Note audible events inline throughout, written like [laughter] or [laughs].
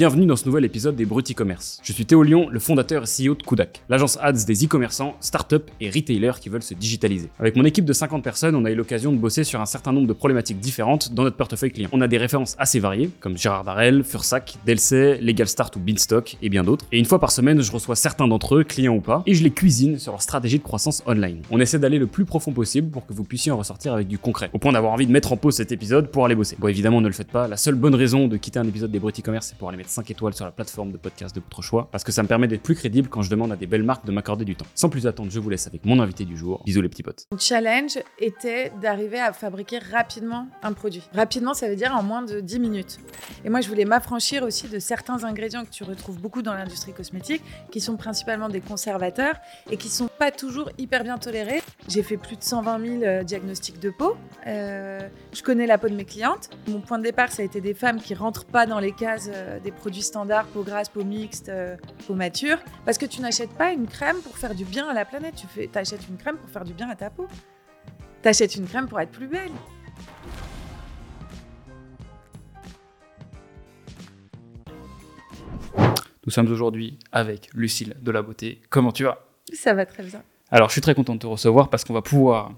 Bienvenue dans ce nouvel épisode des Brut e-commerce. Je suis Théo Lyon, le fondateur et CEO de Kudak, l'agence ads des e-commerçants, startups et retailers qui veulent se digitaliser. Avec mon équipe de 50 personnes, on a eu l'occasion de bosser sur un certain nombre de problématiques différentes dans notre portefeuille client. On a des références assez variées, comme Gérard Darel, Fursac, Delcey, Legal Start ou Beanstalk et bien d'autres. Et une fois par semaine, je reçois certains d'entre eux, clients ou pas, et je les cuisine sur leur stratégie de croissance online. On essaie d'aller le plus profond possible pour que vous puissiez en ressortir avec du concret, au point d'avoir envie de mettre en pause cet épisode pour aller bosser. Bon, évidemment, ne le faites pas. La seule bonne raison de quitter un épisode des Brut e-commerce, c'est pour aller mettre 5 étoiles sur la plateforme de podcast de votre choix, parce que ça me permet d'être plus crédible quand je demande à des belles marques de m'accorder du temps. Sans plus attendre, je vous laisse avec mon invité du jour. Bisous les petits potes. Mon challenge était d'arriver à fabriquer rapidement un produit. Rapidement, ça veut dire en moins de 10 minutes. Et moi, je voulais m'affranchir aussi de certains ingrédients que tu retrouves beaucoup dans l'industrie cosmétique, qui sont principalement des conservateurs et qui sont pas toujours hyper bien tolérés. J'ai fait plus de 120 000 euh, diagnostics de peau. Euh, je connais la peau de mes clientes. Mon point de départ, ça a été des femmes qui rentrent pas dans les cases euh, des produits standards, peau grasse, peau mixte, euh, peau mature. Parce que tu n'achètes pas une crème pour faire du bien à la planète. Tu fais, achètes une crème pour faire du bien à ta peau. Tu achètes une crème pour être plus belle. Nous sommes aujourd'hui avec Lucille de la Beauté. Comment tu vas? Ça va très bien. Alors, je suis très content de te recevoir parce qu'on va pouvoir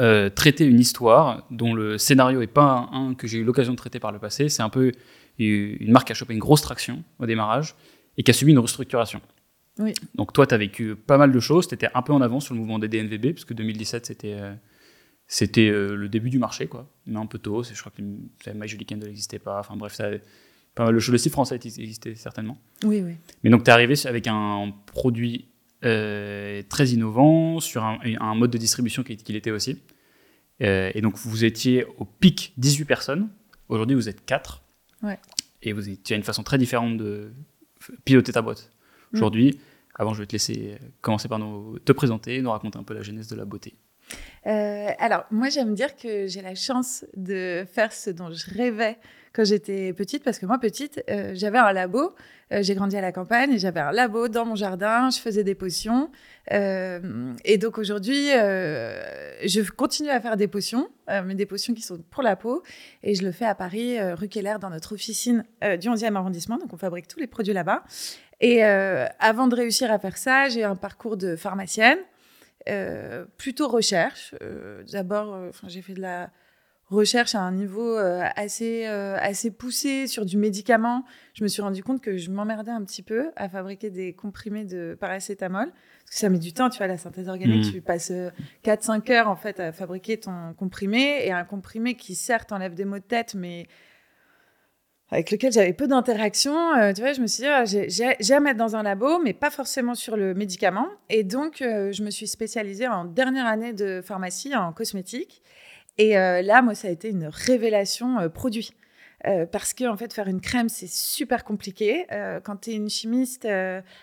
euh, traiter une histoire dont le scénario n'est pas un, que j'ai eu l'occasion de traiter par le passé. C'est un peu une marque qui a chopé une grosse traction au démarrage et qui a subi une restructuration. Oui. Donc toi, tu as vécu pas mal de choses, tu étais un peu en avance sur le mouvement des DNVB, puisque 2017, c'était euh, c'était euh, le début du marché, quoi. mais un peu tôt, je crois que My n'existait pas, enfin bref, ça, pas mal de choses. Le site français existait certainement. Oui, oui. Mais donc tu es arrivé avec un produit euh, très innovant, sur un, un, mode de distribution qu'il était aussi. Euh, et donc vous étiez au pic 18 personnes, aujourd'hui vous êtes 4. Ouais. Et vous étiez une façon très différente de piloter ta boîte. Aujourd'hui, avant, je vais te laisser commencer par nous, te présenter, nous raconter un peu la genèse de la beauté. Euh, alors, moi, j'aime dire que j'ai la chance de faire ce dont je rêvais quand j'étais petite, parce que moi, petite, euh, j'avais un labo. Euh, j'ai grandi à la campagne et j'avais un labo dans mon jardin. Je faisais des potions. Euh, et donc aujourd'hui, je continue à faire des potions, mais des potions qui sont pour la peau. Et je le fais à Paris, rue Keller, dans notre officine du 11e arrondissement. Donc on fabrique tous les produits là-bas. Et avant de réussir à faire ça, j'ai un parcours de pharmacienne. plutôt recherche. D'abord, j'ai fait de la recherche à un niveau assez, assez poussé sur du médicament. Je me suis rendu compte que je m'emmerdais un petit peu à fabriquer des comprimés de paracétamol. Parce que ça met du temps, tu vois, la synthèse organique, Mmh. tu passes 4-5 heures en fait à fabriquer ton comprimé. Et un comprimé qui certes enlève des maux de tête, mais avec lequel j'avais peu d'interaction. Euh, tu vois, je me suis dit, ah, j'ai- à mettre dans un labo, mais pas forcément sur le médicament. Et donc, euh, je me suis spécialisée en dernière année de pharmacie en cosmétique. Et euh, là, moi, ça a été une révélation euh, produit. Euh, parce que en fait, faire une crème, c'est super compliqué. Euh, quand tu es une chimiste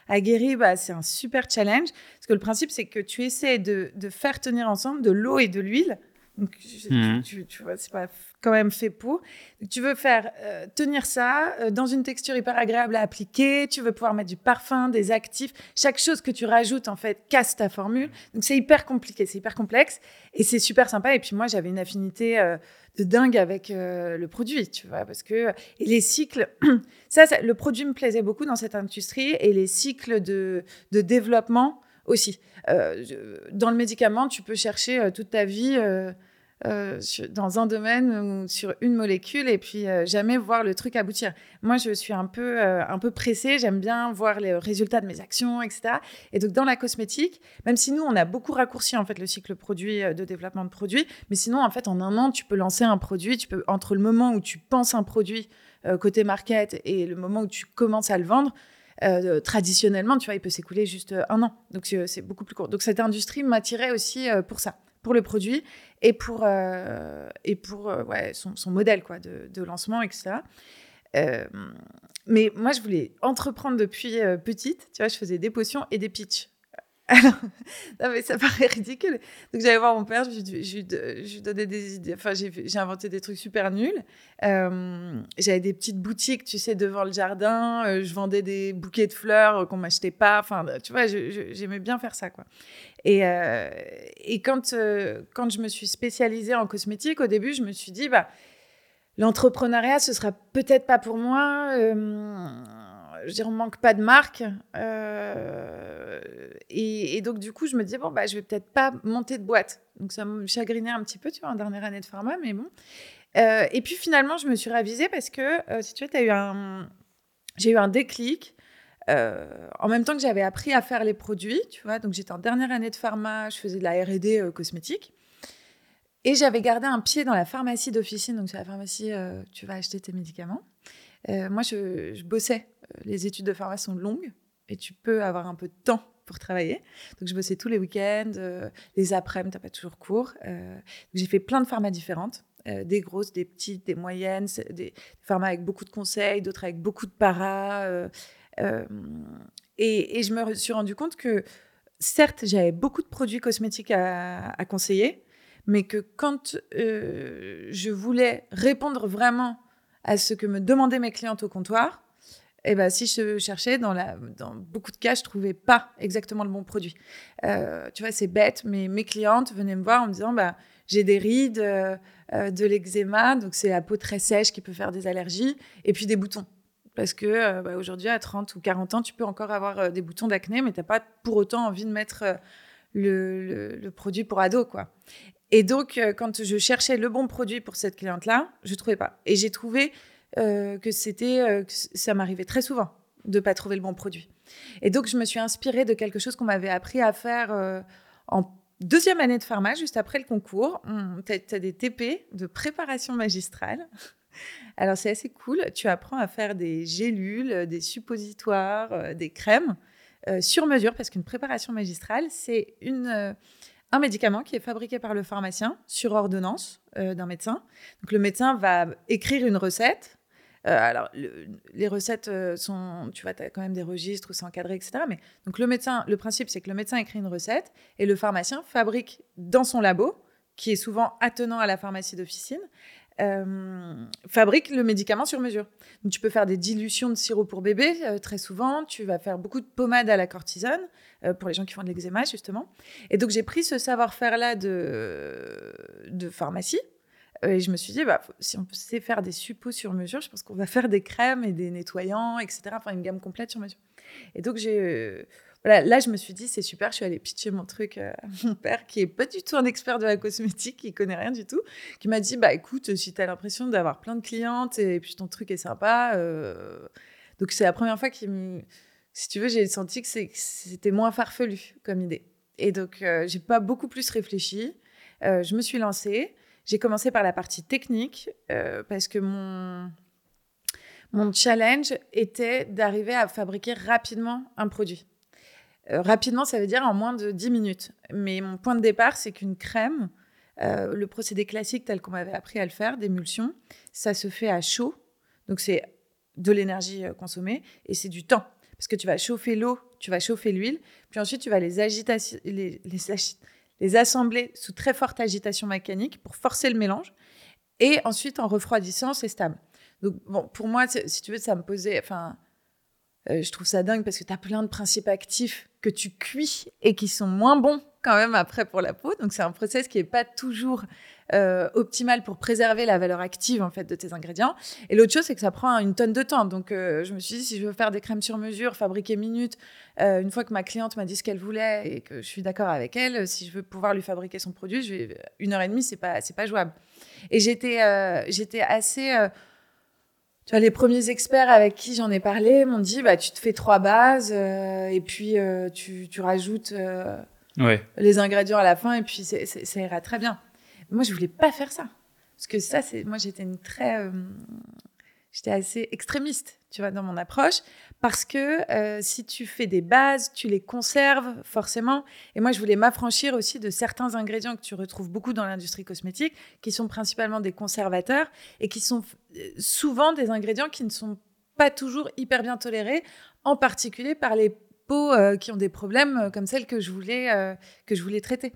aguerrie, bah, c'est un super challenge. Parce que le principe, c'est que tu essaies de, de faire tenir ensemble de l'eau et de l'huile. Donc, tu- Mhm. tu, tu vois, c'est pas quand même fait pour. Tu veux faire euh, tenir ça euh, dans une texture hyper agréable à appliquer. Tu veux pouvoir mettre du parfum, des actifs. Chaque chose que tu rajoutes, en fait, casse ta formule. Donc, c'est hyper compliqué, c'est hyper complexe. Et c'est super sympa. Et puis, moi, j'avais une affinité euh, de dingue avec le produit, tu vois, parce que et les cycles, [clears throat] ça, ça, le produit me plaisait beaucoup dans cette industrie et les cycles de, de développement aussi. Dans le médicament, tu peux chercher toute ta vie euh, dans un domaine ou sur une molécule et puis euh, jamais voir le truc aboutir. Moi, je suis un peu, euh, un peu pressée, j'aime bien voir les résultats de mes actions, etc. Et donc, dans la cosmétique, même si nous, on a beaucoup raccourci en fait le cycle de développement de produits, mais sinon, en fait, en un an, tu peux lancer un produit, tu peux, entre le moment où tu penses un produit côté market et le moment où tu commences à le vendre, traditionnellement, tu vois, il peut s'écouler juste un an. Donc, c'est beaucoup plus court. Donc, cette industrie m'attirait aussi pour ça, pour le produit et pour, euh, et pour euh, son, son modèle quoi, de, de lancement, etc. Euh, mais moi, je voulais entreprendre depuis euh, petite. Tu vois, je faisais des potions et des pitchs. Alors, [laughs] non, mais ça paraît ridicule. Donc, j'allais voir mon père, je lui, donnais des idées. Enfin, j'ai inventé des trucs super nuls. Euh, J'avais des petites boutiques, tu sais, devant le jardin. Euh, je vendais des bouquets de fleurs euh, qu'on m'achetait pas. Enfin, tu vois, j'aimais bien faire ça, quoi. Et, quand je me suis spécialisée en cosmétique, au début, je me suis dit, bah, l'entrepreneuriat, ce sera peut-être pas pour moi. Euh, je dirais, on manque pas de marque. Euh, et, donc, du coup, je me disais, bon, bah, je vais peut-être pas monter de boîte. Donc, ça me chagrinait un petit peu, tu vois, en dernière année de pharma, mais bon. Euh, et puis, finalement, je me suis ravisée parce que, si tu veux, eu j'ai eu un déclic. en même temps que j'avais appris à faire les produits, tu vois, donc j'étais en dernière année de pharma, je faisais de la R&D cosmétique. Et j'avais gardé un pied dans la pharmacie d'officine, donc c'est la pharmacie, tu vas acheter tes médicaments. Euh, moi, je, bossais. Euh, les études de pharmacie sont longues et tu peux avoir un peu de temps pour travailler. Donc, je bossais tous les week-ends, euh, les après-midi, t'as pas toujours cours. j'ai fait plein de pharmas différentes. des grosses, des petites, des moyennes, des, pharmas avec beaucoup de conseils, d'autres avec beaucoup de paras. Et, je me suis rendu compte que, certes, j'avais beaucoup de produits cosmétiques à, à conseiller, mais que quand je voulais répondre vraiment à ce que me demandaient mes clientes au comptoir, eh ben, si je cherchais, dans, la, dans beaucoup de cas, je trouvais pas exactement le bon produit. Euh, tu vois, c'est bête, mais mes clientes venaient me voir en me disant bah, j'ai des rides, euh, euh, de l'eczéma, donc c'est la peau très sèche qui peut faire des allergies, et puis des boutons. Parce que bah, aujourd'hui, à 30 ou 40 ans, tu peux encore avoir des boutons d'acné, mais tu n'as pas pour autant envie de mettre le, le, produit pour ado. quoi. Et donc, quand je cherchais le bon produit pour cette cliente-là, je ne trouvais pas. Et j'ai trouvé que c'était, euh, ça m'arrivait très souvent de pas trouver le bon produit. Et donc, je me suis inspirée de quelque chose qu'on m'avait appris à faire en deuxième année de pharma, juste après le concours. Tu as, des TP de préparation magistrale. [laughs] Alors, c'est assez cool. Tu apprends à faire des gélules, des suppositoires, des crèmes sur mesure, parce qu'une préparation magistrale, c'est un médicament qui est fabriqué par le pharmacien sur ordonnance euh, d'un médecin. Donc le médecin va écrire une recette. Euh, alors les recettes euh, sont, tu vois, tu as quand même des registres où c'est encadré, etc. Mais donc le médecin, le principe c'est que le médecin écrit une recette et le pharmacien fabrique dans son labo, qui est souvent attenant à la pharmacie d'officine, euh, fabrique le médicament sur mesure. Donc, tu peux faire des dilutions de sirop pour bébé très souvent. Tu vas faire beaucoup de pommades à la cortisone pour les gens qui font de l'eczéma, justement. Et donc, j'ai pris ce savoir-faire-là de, de pharmacie. Et je me suis dit, bah, si on sait faire des suppos sur mesure, je pense qu'on va faire des crèmes et des nettoyants, etc. Enfin, une gamme complète sur mesure. Et donc, j'ai voilà, là, je me suis dit, c'est super, je suis allée pitcher mon truc à [laughs] mon père, qui est pas du tout un expert de la cosmétique, qui connaît rien du tout, qui m'a dit, bah écoute, si tu as l'impression d'avoir plein de clientes et puis ton truc est sympa, euh, donc c'est la première fois qu'il me... Si tu veux, j'ai senti que c'était moins farfelu comme idée. Et donc, euh, j'ai pas beaucoup plus réfléchi. Euh, je me suis lancée. J'ai commencé par la partie technique parce que mon, mon challenge était d'arriver à fabriquer rapidement un produit. Euh, rapidement, ça veut dire en moins de 10 minutes. Mais mon point de départ, c'est qu'une crème, euh, le procédé classique tel qu'on m'avait appris à le faire, d'émulsion, ça se fait à chaud. Donc c'est de l'énergie euh, consommée et c'est du temps. Parce que tu vas chauffer l'eau, tu vas chauffer l'huile, puis ensuite tu vas les, les, les, assembler sous très forte agitation mécanique pour forcer le mélange. Et ensuite, en refroidissant, c'est stable. Donc, bon, pour moi, si tu veux, ça me posait. Enfin, je trouve ça dingue parce que tu as plein de principes actifs que tu cuis et qui sont moins bons quand même après pour la peau. Donc c'est un process qui est pas toujours euh, optimal pour préserver la valeur active en fait de tes ingrédients. Et l'autre chose c'est que ça prend une tonne de temps. Donc euh, je me suis dit si je veux faire des crèmes sur mesure, fabriquer minutes, euh, une fois que ma cliente m'a dit ce qu'elle voulait et que je suis d'accord avec elle, si je veux pouvoir lui fabriquer son produit, je vais une heure et demie c'est pas c'est pas jouable. Et j'étais j'étais assez tu vois, les premiers experts avec qui j'en ai parlé m'ont dit bah, tu te fais trois bases euh, et puis euh, tu, tu, rajoutes euh, les ingrédients à la fin et puis ça ira très bien. Moi, je voulais pas faire ça. Parce que ça, c'est moi, j'étais une très. j'étais assez extrémiste tu vois, dans mon approche, parce que euh, si tu fais des bases, tu les conserves forcément. Et moi, je voulais m'affranchir aussi de certains ingrédients que tu retrouves beaucoup dans l'industrie cosmétique, qui sont principalement des conservateurs et qui sont euh, souvent des ingrédients qui ne sont pas toujours hyper bien tolérés, en particulier par les euh, qui ont des problèmes comme celles que je voulais, que je voulais traiter.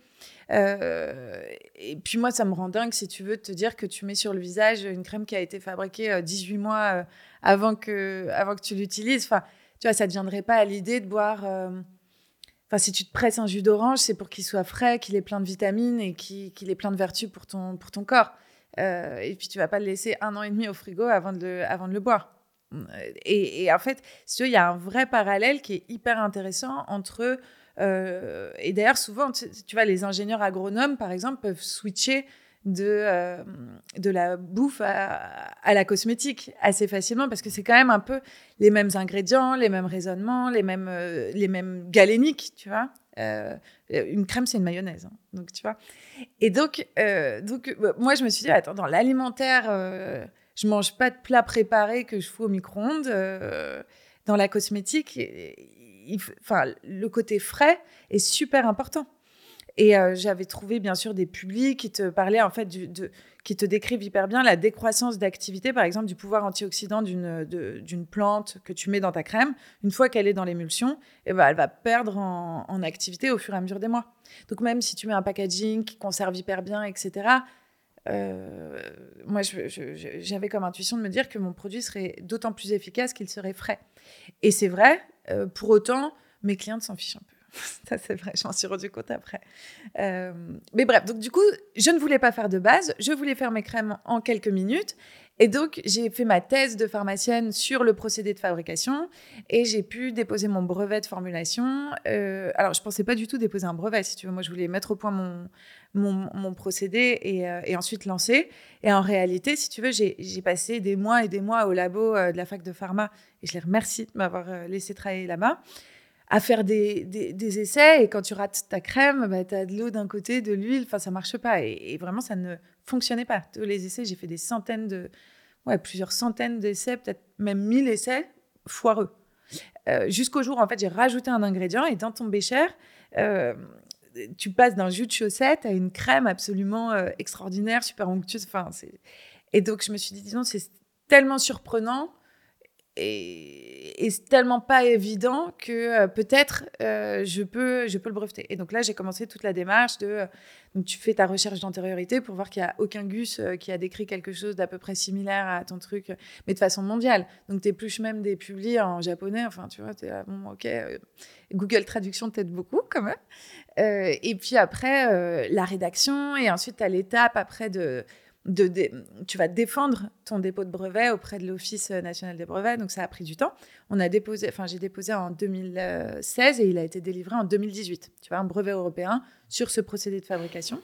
et puis moi, ça me rend dingue si tu veux te dire que tu mets sur le visage une crème qui a été fabriquée 18 mois avant que, avant que tu l'utilises. Enfin, tu vois, ça ne deviendrait pas à l'idée de boire. Euh, enfin, si tu te presses un jus d'orange, c'est pour qu'il soit frais, qu'il ait plein de vitamines et qu'il ait plein de vertus pour ton, pour ton corps. Euh, et puis, tu vas pas le laisser un an et demi au frigo avant de le, avant de le boire. Et, en fait, il y a un vrai parallèle qui est hyper intéressant entre et d'ailleurs, souvent, tu, vois, les ingénieurs agronomes, par exemple, peuvent switcher de, euh, de la bouffe à, la cosmétique assez facilement parce que c'est quand même un peu les mêmes ingrédients, les mêmes raisonnements, les mêmes, euh, les mêmes galéniques, tu vois. Euh, une crème, c'est une mayonnaise. Hein, donc, tu vois. Et donc, donc moi, je me suis dit, attends, dans l'alimentaire, je mange pas de plat préparé que je fous au micro-ondes. dans la cosmétique, enfin, le côté frais est super important. Et euh, j'avais trouvé bien sûr des publics qui te parlaient en fait qui te décrivent hyper bien la décroissance d'activité, par exemple du pouvoir antioxydant d'une plante que tu mets dans ta crème. Une fois qu'elle est dans l'émulsion, eh ben, elle va perdre en, activité au fur et à mesure des mois. Donc même si tu mets un packaging qui conserve hyper bien, etc. Euh, moi, j'avais comme intuition de me dire que mon produit serait d'autant plus efficace qu'il serait frais. Et c'est vrai. Euh, pour autant, mes clientes s'en fichent un peu. [laughs] Ça, c'est vrai, je m'en suis rendu compte après. Euh, mais bref, donc du coup, je ne voulais pas faire de base, je voulais faire mes crèmes en quelques minutes. Et donc, j'ai fait ma thèse de pharmacienne sur le procédé de fabrication et j'ai pu déposer mon brevet de formulation. Euh, alors, je ne pensais pas du tout déposer un brevet, si tu veux. Moi, je voulais mettre au point mon, mon, procédé et, euh, et, ensuite lancer. Et en réalité, si tu veux, j'ai passé des mois et des mois au labo de la fac de pharma et je les remercie de m'avoir laissé travailler là-bas à faire des, essais et quand tu rates ta crème, bah, tu as de l'eau d'un côté, de l'huile, enfin ça marche pas et, vraiment ça ne fonctionnait pas. Tous les essais, j'ai fait des centaines de, ouais, plusieurs centaines d'essais, peut-être même mille essais foireux. Euh, jusqu'au jour, en fait, j'ai rajouté un ingrédient et dans ton bécher, euh, tu passes d'un jus de chaussette à une crème absolument euh, extraordinaire, super onctueuse. Enfin, et donc je me suis dit, disons, c'est tellement surprenant et, c'est tellement pas évident que euh, peut-être euh, je, peux, je peux le breveter. Et donc là, j'ai commencé toute la démarche de. Euh, donc tu fais ta recherche d'antériorité pour voir qu'il n'y a aucun gus qui a décrit quelque chose d'à peu près similaire à ton truc, mais de façon mondiale. Donc tu épluches même des publis en japonais. Enfin, tu vois, tu es bon, ok. Google Traduction t'aide beaucoup quand même. et puis après, la rédaction. Et ensuite, tu as l'étape après de tu vas défendre ton dépôt de brevet auprès de l'Office national des brevets, donc ça a pris du temps. On a déposé, enfin j'ai déposé en 2016 et il a été délivré en 2018. Tu vois, un brevet européen sur ce procédé de fabrication.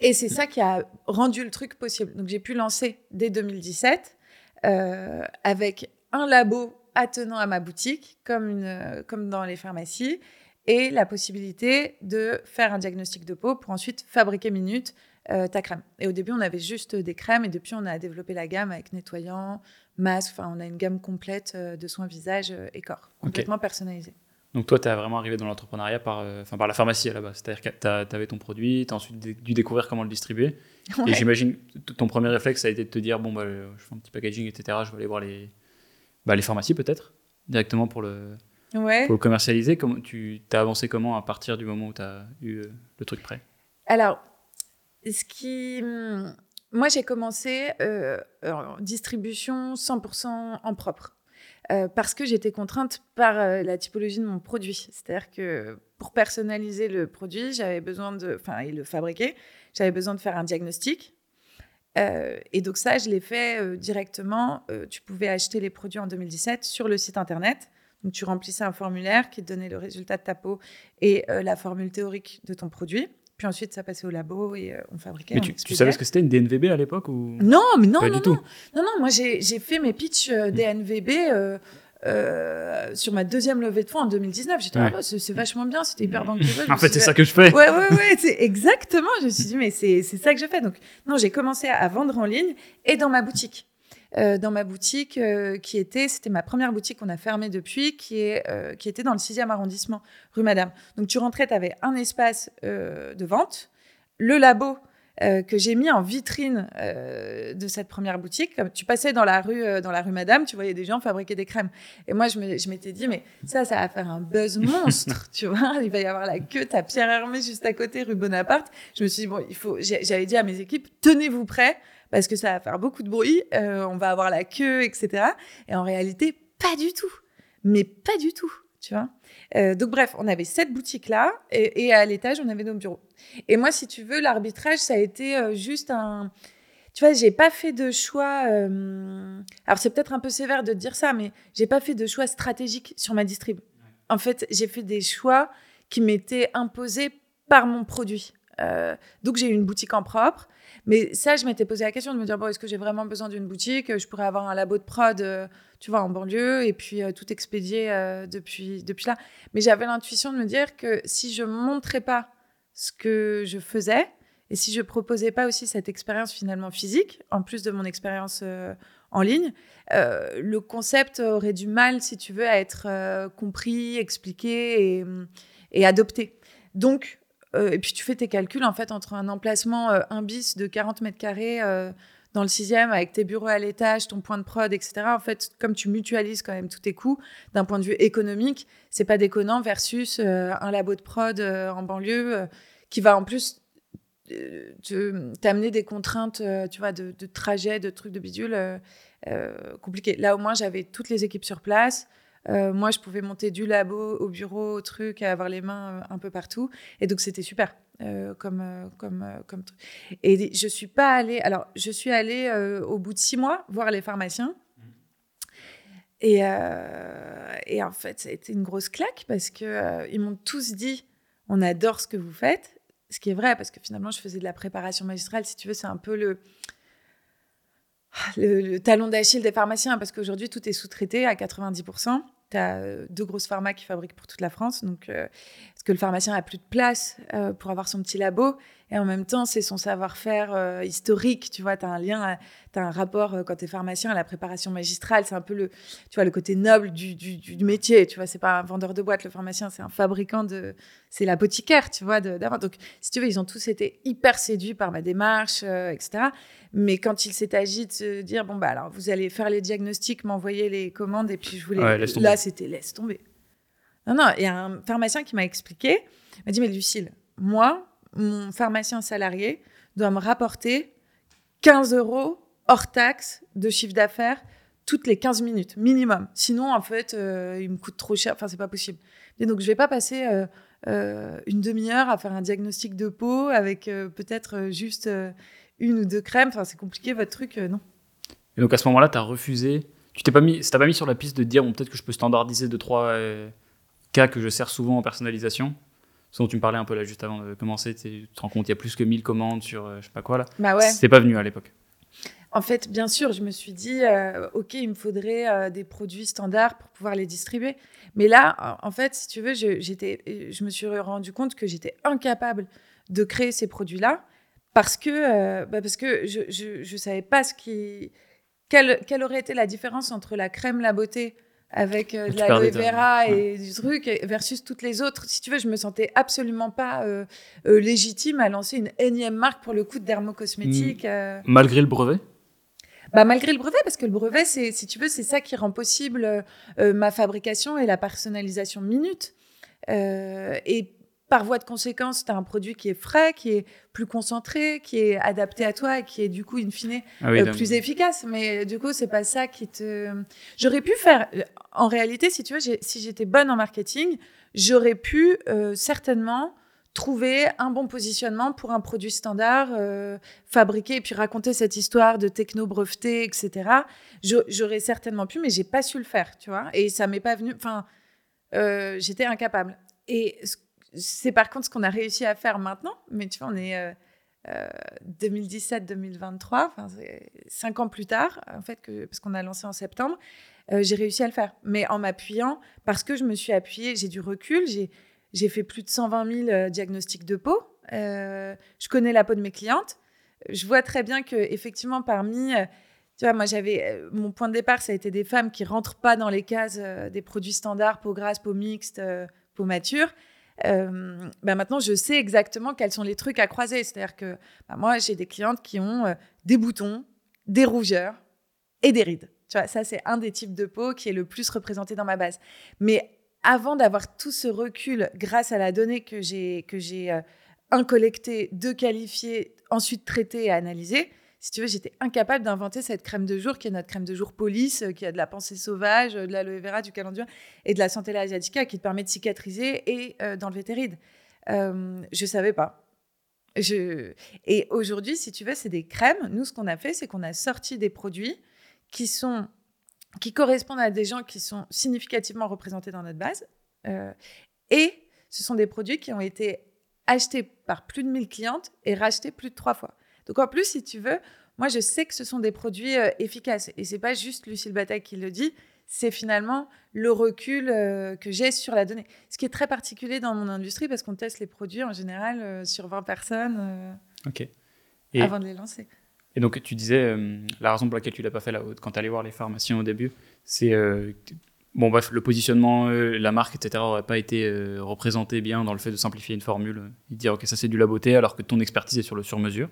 et c'est ça qui a rendu le truc possible. Donc j'ai pu lancer dès 2017 euh, avec un labo attenant à ma boutique, comme, comme dans les pharmacies, et la possibilité de faire un diagnostic de peau pour ensuite fabriquer minutes euh, ta crème. Et au début, on avait juste des crèmes et depuis, on a développé la gamme avec nettoyant, masque. Enfin, on a une gamme complète euh, de soins visage euh, et corps, complètement personnalisée. Donc toi, tu es vraiment arrivé dans l'entrepreneuriat par, enfin, par la pharmacie à la base. C'est-à-dire que tu avais ton produit, tu as ensuite dû découvrir comment le distribuer. [laughs] Et j'imagine ton premier réflexe, ça a été de te dire, bon, bah, je fais un petit packaging, etc. Je vais aller voir les, bah, les pharmacies peut-être, directement pour le, pour le commercialiser. Comment, tu as avancé comment à partir du moment où tu as eu le truc prêt? Alors, ce qui. Hmm, moi, j'ai commencé euh, en distribution 100% en propre. Euh, parce que j'étais contrainte par euh, la typologie de mon produit. C'est-à-dire que pour personnaliser le produit, j'avais besoin de, enfin, et le fabriquer, j'avais besoin de faire un diagnostic. et donc ça, je l'ai fait directement. tu pouvais acheter les produits en 2017 sur le site internet. Donc tu remplissais un formulaire qui te donnait le résultat de ta peau et la formule théorique de ton produit. Puis ensuite, ça passait au labo et euh, on fabriquait. Mais tu, savais ce que c'était une DNVB à l'époque ou Non, mais non, non, non. non, non. Moi, j'ai fait mes pitchs euh, DNVB euh, sur ma deuxième levée de fonds en 2019. J'étais ouais. c'est vachement bien, c'était hyper banquereux. [laughs] en fait, c'est ça que je fais. Ouais, ouais, ouais, [laughs] c'est exactement. Je me suis dit, mais c'est ça que je fais. Donc, non, j'ai commencé à vendre en ligne et dans ma boutique. Euh, dans ma boutique euh, qui était, c'était ma première boutique qu'on a fermée depuis, qui, euh, était dans le 6e arrondissement, rue Madame. Donc tu rentrais, tu avais un espace de vente, le labo que j'ai mis en vitrine de cette première boutique. Tu passais dans la rue, dans la rue Madame, tu voyais des gens fabriquer des crèmes. Et moi, je m'étais dit, mais ça, ça va faire un buzz monstre, [laughs] tu vois. Il va y avoir la queue, ta Pierre Hermé juste à côté, rue Bonaparte. Je me suis dit, bon, il faut. J'avais dit à mes équipes, tenez-vous prêts parce que ça va faire beaucoup de bruit, euh, on va avoir la queue, etc. Et en réalité, pas du tout. Mais pas du tout, tu vois. Euh, donc bref, on avait cette boutique-là et, à l'étage, on avait nos bureaux. Et moi, si tu veux, l'arbitrage, ça a été euh, juste un... tu vois, j'ai pas fait de choix. euh, Alors, c'est peut-être un peu sévère de dire ça, mais j'ai pas fait de choix stratégiques sur ma distrib. En fait, j'ai fait des choix qui m'étaient imposés par mon produit. Euh, donc, j'ai eu une boutique en propre. Mais ça, je m'étais posé la question de me dire bon, est-ce que j'ai vraiment besoin d'une boutique? Je pourrais avoir un labo de prod, euh, tu vois, en banlieue, et puis euh, tout expédier depuis, depuis là. Mais j'avais l'intuition de me dire que si je montrais pas ce que je faisais, et si je proposais pas aussi cette expérience finalement physique, en plus de mon expérience en ligne, le concept aurait du mal, si tu veux, à être compris, expliqué et, et adopté. Donc, euh, et puis tu fais tes calculs en fait entre un emplacement euh, un bis de 40 mètres carrés euh, dans le sixième avec tes bureaux à l'étage, ton point de prod, etc. En fait, comme tu mutualises quand même tous tes coûts d'un point de vue économique, c'est pas déconnant versus euh, un labo de prod en banlieue qui va en plus t'amener des contraintes, tu vois, de, de trajet, de trucs de bidule compliqués. Là, au moins, j'avais toutes les équipes sur place. Euh, moi, je pouvais monter du labo au bureau, au truc, et avoir les mains euh, un peu partout. Et donc, c'était super euh, comme, comme, comme truc. Et je suis pas allée. Alors, je suis allée euh, au bout de six mois voir les pharmaciens. Et, euh, et en fait, ça a été une grosse claque parce euh, ils m'ont tous dit on adore ce que vous faites. Ce qui est vrai, parce que finalement, je faisais de la préparation magistrale. Si tu veux, c'est un peu le, le, le talon d'Achille des pharmaciens, parce qu'aujourd'hui, tout est sous-traité à 90%. Tu as deux grosses pharmas qui fabriquent pour toute la France. Donc, euh, que le pharmacien a plus de place euh, pour avoir son petit labo. Et en même temps, c'est son savoir-faire euh, historique. Tu vois, tu as un lien, tu as un rapport, euh, quand tu es pharmacien, à la préparation magistrale. C'est un peu le, tu vois, le côté noble du, du, du métier. Tu vois, c'est pas un vendeur de boîte, le pharmacien, c'est un fabricant de. C'est l'apothicaire, tu vois, de- d'avant. Donc, si tu veux, ils ont tous été hyper séduits par ma démarche, etc. Mais quand il s'est agi de se dire, bon, bah alors, vous allez faire les diagnostics, m'envoyer les commandes, et puis je voulais. Ouais. Là, c'était laisse tomber. Non, non, il y a un pharmacien qui m'a expliqué, il m'a dit, mais Lucille, moi, mon pharmacien salarié doit me rapporter 15 euros hors taxe de chiffre d'affaires toutes les 15 minutes, minimum. Sinon, en fait, euh, il me coûte trop cher. Enfin, c'est pas possible. Et donc, je vais pas passer euh, euh, une demi-heure à faire un diagnostic de peau avec peut-être juste une ou deux crèmes. Enfin, c'est compliqué, votre truc, non. Et donc à ce moment-là, tu as refusé. Tu t'es pas mis, ça t'a pas mis sur la piste de dire bon, peut-être que je peux standardiser deux trois cas que je sers souvent en personnalisation. Ce dont tu me parlais un peu là juste avant de commencer, tu te rends compte il y a plus que 1000 commandes sur euh, je sais pas quoi là. Bah ouais. C'est pas venu à l'époque. En fait, bien sûr, je me suis dit, euh, OK, il me faudrait euh, des produits standards pour pouvoir les distribuer. Mais là, en fait, si tu veux, je, je me suis rendu compte que j'étais incapable de créer ces produits-là parce que, euh, bah, parce que je, je savais pas ce qui, quelle, quelle aurait été la différence entre la crème La Beauté avec euh, de l'aloe vera et du truc versus toutes les autres. Si tu veux, je me sentais absolument pas euh, euh, légitime à lancer une énième marque pour le coup de dermocosmétique. euh. Malgré le brevet? Bah, malgré le brevet, parce que le brevet, c'est, si tu veux, c'est ça qui rend possible ma fabrication et la personnalisation minute. Et par voie de conséquence, tu as un produit qui est frais, qui est plus concentré, qui est adapté à toi et qui est du coup, in fine, Ah oui, euh, plus efficace. Mais du coup, c'est pas ça qui te. J'aurais pu faire. En réalité, si tu veux, si j'étais bonne en marketing, j'aurais pu euh, certainement trouver un bon positionnement pour un produit standard, euh, fabriquer et puis raconter cette histoire de techno breveté, etc. J'aurais certainement pu, mais j'ai pas su le faire, tu vois. Et ça m'est pas venu. Enfin, euh, j'étais incapable. Et ce- c'est par contre ce qu'on a réussi à faire maintenant. Mais tu vois, on est euh, euh, 2017-2023, enfin, c'est cinq ans plus tard, en fait, que, parce qu'on a lancé en septembre. euh, j'ai réussi à le faire, mais en m'appuyant, parce que je me suis appuyée, j'ai du recul, j'ai fait plus de 120 000 euh, diagnostics de peau, euh, je connais la peau de mes clientes, je vois très bien que effectivement parmi, euh, tu vois, moi j'avais euh, mon point de départ, ça a été des femmes qui rentrent pas dans les cases euh, des produits standards, peau grasse, peau mixte, euh, peau mature. Euh, bah maintenant, je sais exactement quels sont les trucs à croiser. C'est-à-dire que bah, moi, j'ai des clientes qui ont euh, des boutons, des rougeurs et des rides. Tu vois, ça, c'est un des types de peau qui est le plus représenté dans ma base. Mais avant d'avoir tout ce recul, grâce à la donnée que j'ai que j'ai euh, un collecté, deux qualifié, ensuite traité et analysé, si tu veux, j'étais incapable d'inventer cette crème de jour qui est notre crème de jour police, euh, qui a de la pensée sauvage, euh, de l'aloe vera, du calendula et de la Centella asiatica qui te permet de cicatriser et euh, d'enlever tes rides. Euh, je savais pas. Et aujourd'hui, si tu veux, c'est des crèmes. Nous, ce qu'on a fait, c'est qu'on a sorti des produits qui sont qui correspondent à des gens qui sont significativement représentés dans notre base. Euh, et ce sont des produits qui ont été achetés par plus de 1000 clientes et rachetés plus de trois fois. Donc en plus, si tu veux, moi, je sais que ce sont des produits euh, efficaces. Et c'est pas juste Lucille Bataille qui le dit, c'est finalement le recul euh, que j'ai sur la donnée. Ce qui est très particulier dans mon industrie parce qu'on teste les produits en général euh, sur 20 personnes Ok. avant de les lancer. Et donc, tu disais, la raison pour laquelle tu l'as pas fait là, quand tu allais voir les pharmaciens au début, c'est bon, bref, le positionnement, la marque, etc., n'aurait pas été représenté bien dans le fait de simplifier une formule et dire, OK, ça c'est du la beauté, alors que ton expertise est sur le sur-mesure.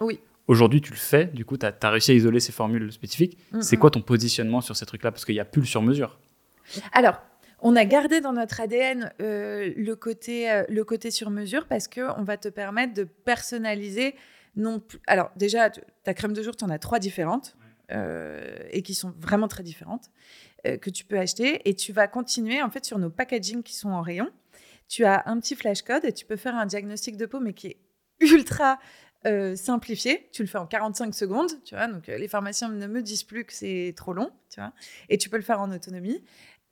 Oui. Aujourd'hui, tu le fais, du coup, tu as, réussi à isoler ces formules spécifiques. Mm, c'est mm. quoi ton positionnement sur ces trucs-là? Parce qu'il n'y a plus le sur-mesure. Alors, on a gardé dans notre ADN euh, le, côté, euh, le côté sur mesure parce qu'on va te permettre de personnaliser. Non plus... Alors, déjà, ta crème de jour, tu en as trois différentes euh, et qui sont vraiment très différentes que tu peux acheter. Et tu vas continuer, en fait, sur nos packaging qui sont en rayon. Tu as un petit flash code et tu peux faire un diagnostic de peau, mais qui est ultra euh, simplifié. Tu le fais en 45 secondes, tu vois. Donc, euh, les pharmaciens ne me disent plus que c'est trop long, tu vois. Et tu peux le faire en autonomie.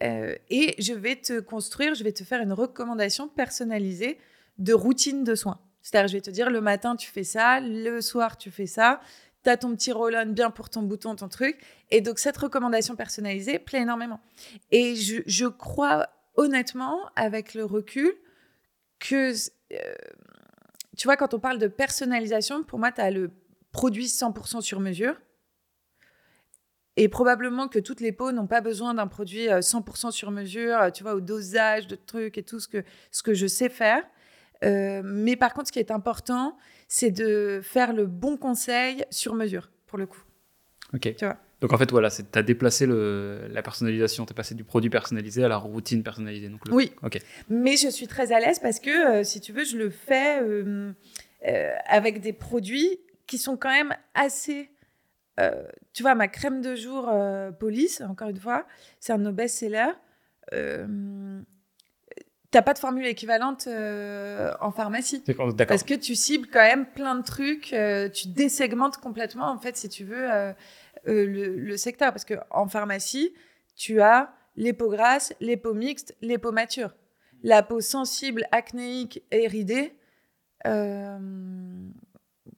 Euh, et je vais te construire, je vais te faire une recommandation personnalisée de routine de soins. C'est-à-dire, je vais te dire, le matin, tu fais ça, le soir, tu fais ça. Tu as ton petit roll-on bien pour ton bouton, ton truc. Et donc, cette recommandation personnalisée plaît énormément. Et je, je crois honnêtement, avec le recul, que tu vois, quand on parle de personnalisation, pour moi, tu as le produit 100% sur mesure. Et probablement que toutes les peaux n'ont pas besoin d'un produit 100% euh, sur mesure, euh, tu vois, au dosage de trucs et tout ce que, ce que je sais faire. Euh, mais par contre, ce qui est important, c'est de faire le bon conseil sur mesure, pour le coup. Ok. Tu vois? Donc en fait, voilà, tu as déplacé le, la personnalisation, tu es passé du produit personnalisé à la routine personnalisée. Donc Oui, Ok. mais je suis très à l'aise parce que, euh, si tu veux, je le fais euh, euh, avec des produits qui sont quand même assez... tu vois, ma crème de jour Police, encore une fois, c'est un de nos best-sellers. T'as pas de formule équivalente en pharmacie. D'accord. Parce que tu cibles quand même plein de trucs, tu désegmentes complètement, en fait, si tu veux, euh, le, secteur. Parce qu'en pharmacie, tu as les peaux grasses, les peaux mixtes, les peaux matures. La peau sensible, acnéique et ridée, euh,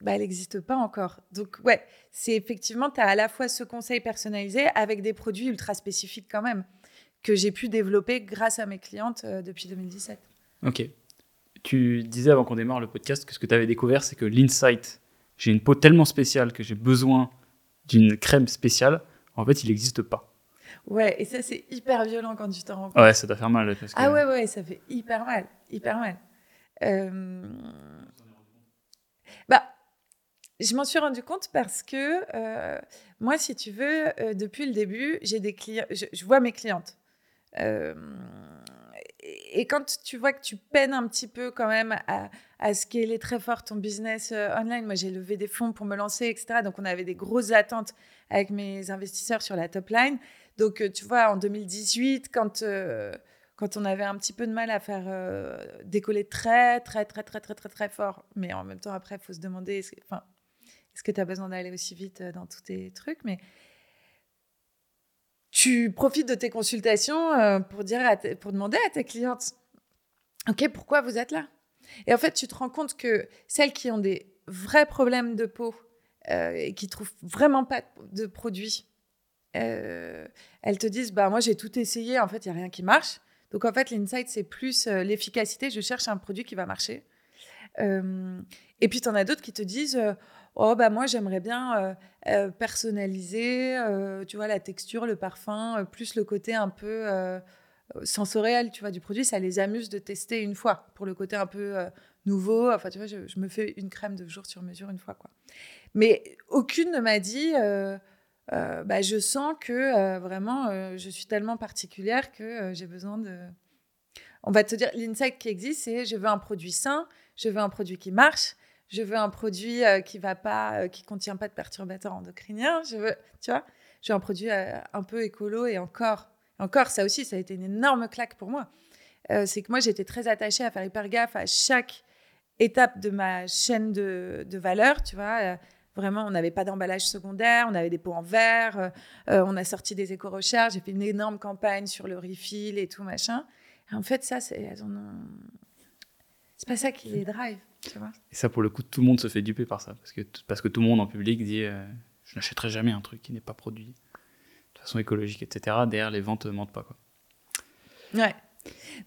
bah, elle n'existe pas encore. Donc, ouais, c'est effectivement, tu as à la fois ce conseil personnalisé avec des produits ultra spécifiques quand même, que j'ai pu développer grâce à mes clientes euh, depuis 2017. Ok. Tu disais avant qu'on démarre le podcast que ce que tu avais découvert, c'est que l'insight, j'ai une peau tellement spéciale que j'ai besoin d'une crème spéciale, en fait, il n'existe pas. Ouais, et ça, c'est hyper violent quand tu t'en rends compte. Ouais, ça doit faire mal. Ah ouais, ouais, ça fait hyper mal, hyper mal. Euh, bah, je m'en suis rendu compte parce que euh, moi, si tu veux, euh, depuis le début, j'ai des clients, je, vois mes clientes. Et quand tu vois que tu peines un petit peu quand même à, à scaler très fort ton business euh, online. Moi, j'ai levé des fonds pour me lancer, etc. Donc, on avait des grosses attentes avec mes investisseurs sur la top line. Donc, euh, tu vois, en 2018, quand, euh, quand on avait un petit peu de mal à faire décoller très, très, très, très, très, très, très fort, mais en même temps, après, il faut se demander, est-ce que, tu as besoin d'aller aussi vite dans tous tes trucs? Mais tu profites de tes consultations pour, dire pour demander à tes clientes, OK, pourquoi vous êtes là? Et en fait, tu te rends compte que celles qui ont des vrais problèmes de peau euh, et qui trouvent vraiment pas de produits, euh, elles te disent bah moi j'ai tout essayé, en fait il y a rien qui marche. Donc en fait l'insight c'est plus euh, l'efficacité. Je cherche un produit qui va marcher. et puis tu en as d'autres qui te disent oh bah moi j'aimerais bien personnaliser, tu vois la texture, le parfum, plus le côté un peu sensoriel, tu vois, du produit, ça les amuse de tester une fois pour le côté un peu euh, nouveau. Enfin, tu vois, je, me fais une crème de jour sur mesure une fois, quoi. Mais aucune ne m'a dit, euh, euh, bah, je sens que vraiment, je suis tellement particulière que j'ai besoin de. On va te dire, l'insight qui existe, c'est je veux un produit sain, je veux un produit qui marche, je veux un produit qui va pas, qui contient pas de perturbateurs endocriniens, je veux, tu vois, je veux un produit un peu écolo et encore encore, ça aussi, ça a été une énorme claque pour moi. Euh, c'est que moi, j'étais très attachée à faire hyper gaffe à chaque étape de ma chaîne de, de valeur, tu vois. Euh, Vraiment, on n'avait pas d'emballage secondaire, on avait des pots en verre, euh, euh, on a sorti des éco-recherches, j'ai fait une énorme campagne sur le refill et tout machin. en fait, ça, c'est c'est pas ça qui les drive, tu vois. Et ça, pour le coup, tout le monde se fait duper par ça, parce que, parce que tout le monde en public dit euh, je n'achèterai jamais un truc qui n'est pas produit de façon écologique, etc. Derrière, les ventes ne mentent pas, quoi. Ouais.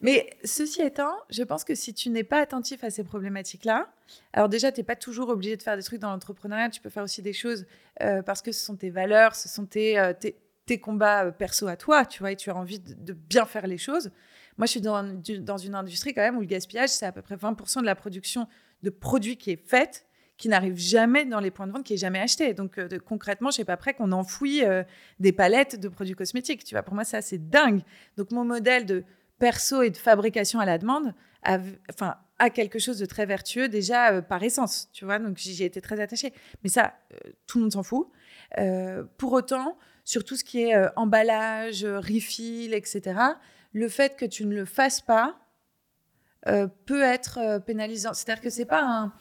Mais ceci étant, je pense que si tu n'es pas attentif à ces problématiques-là, alors déjà, tu n'es pas toujours obligé de faire des trucs dans l'entrepreneuriat, tu peux faire aussi des choses euh, parce que ce sont tes valeurs, ce sont tes, euh, tes, combats perso à toi, tu vois, et tu as envie de, bien faire les choses. Moi, je suis dans, dans, une industrie quand même où le gaspillage, c'est à peu près 20% de la production de produits qui est faite qui n'arrive jamais dans les points de vente, qui est jamais acheté. Donc concrètement, je sais pas prêt qu'on enfouit des palettes de produits cosmétiques. Tu vois, pour moi, ça c'est dingue. Donc mon modèle de perso et de fabrication à la demande a, enfin, a quelque chose de très vertueux déjà euh, par essence, tu vois. Donc j'ai été très attachée. Mais ça, euh, tout le monde s'en fout. Euh, pour autant, sur tout ce qui est emballage, refill, etc., le fait que tu ne le fasses pas peut être pénalisant. C'est-à-dire que c'est pas un,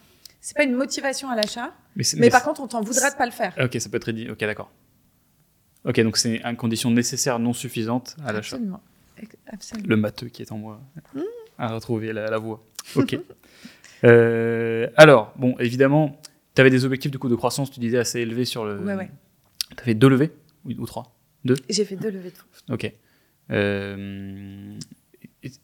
c'est pas une motivation à l'achat. Mais, par contre, on t'en voudra de pas le faire. Ok, ça peut être dit. Ok, d'accord. Ok, donc c'est une condition nécessaire non suffisante à l'achat. Absolument. Le matheux qui est en moi a retrouvé la, voie. [laughs] Ok. Euh, alors, bon, évidemment, tu avais des objectifs du coup de croissance, tu disais, assez élevés sur le. Ouais, ouais. Tu as fait deux levées ou, trois? Deux? J'ai fait deux levées de fonds. Ok. Euh,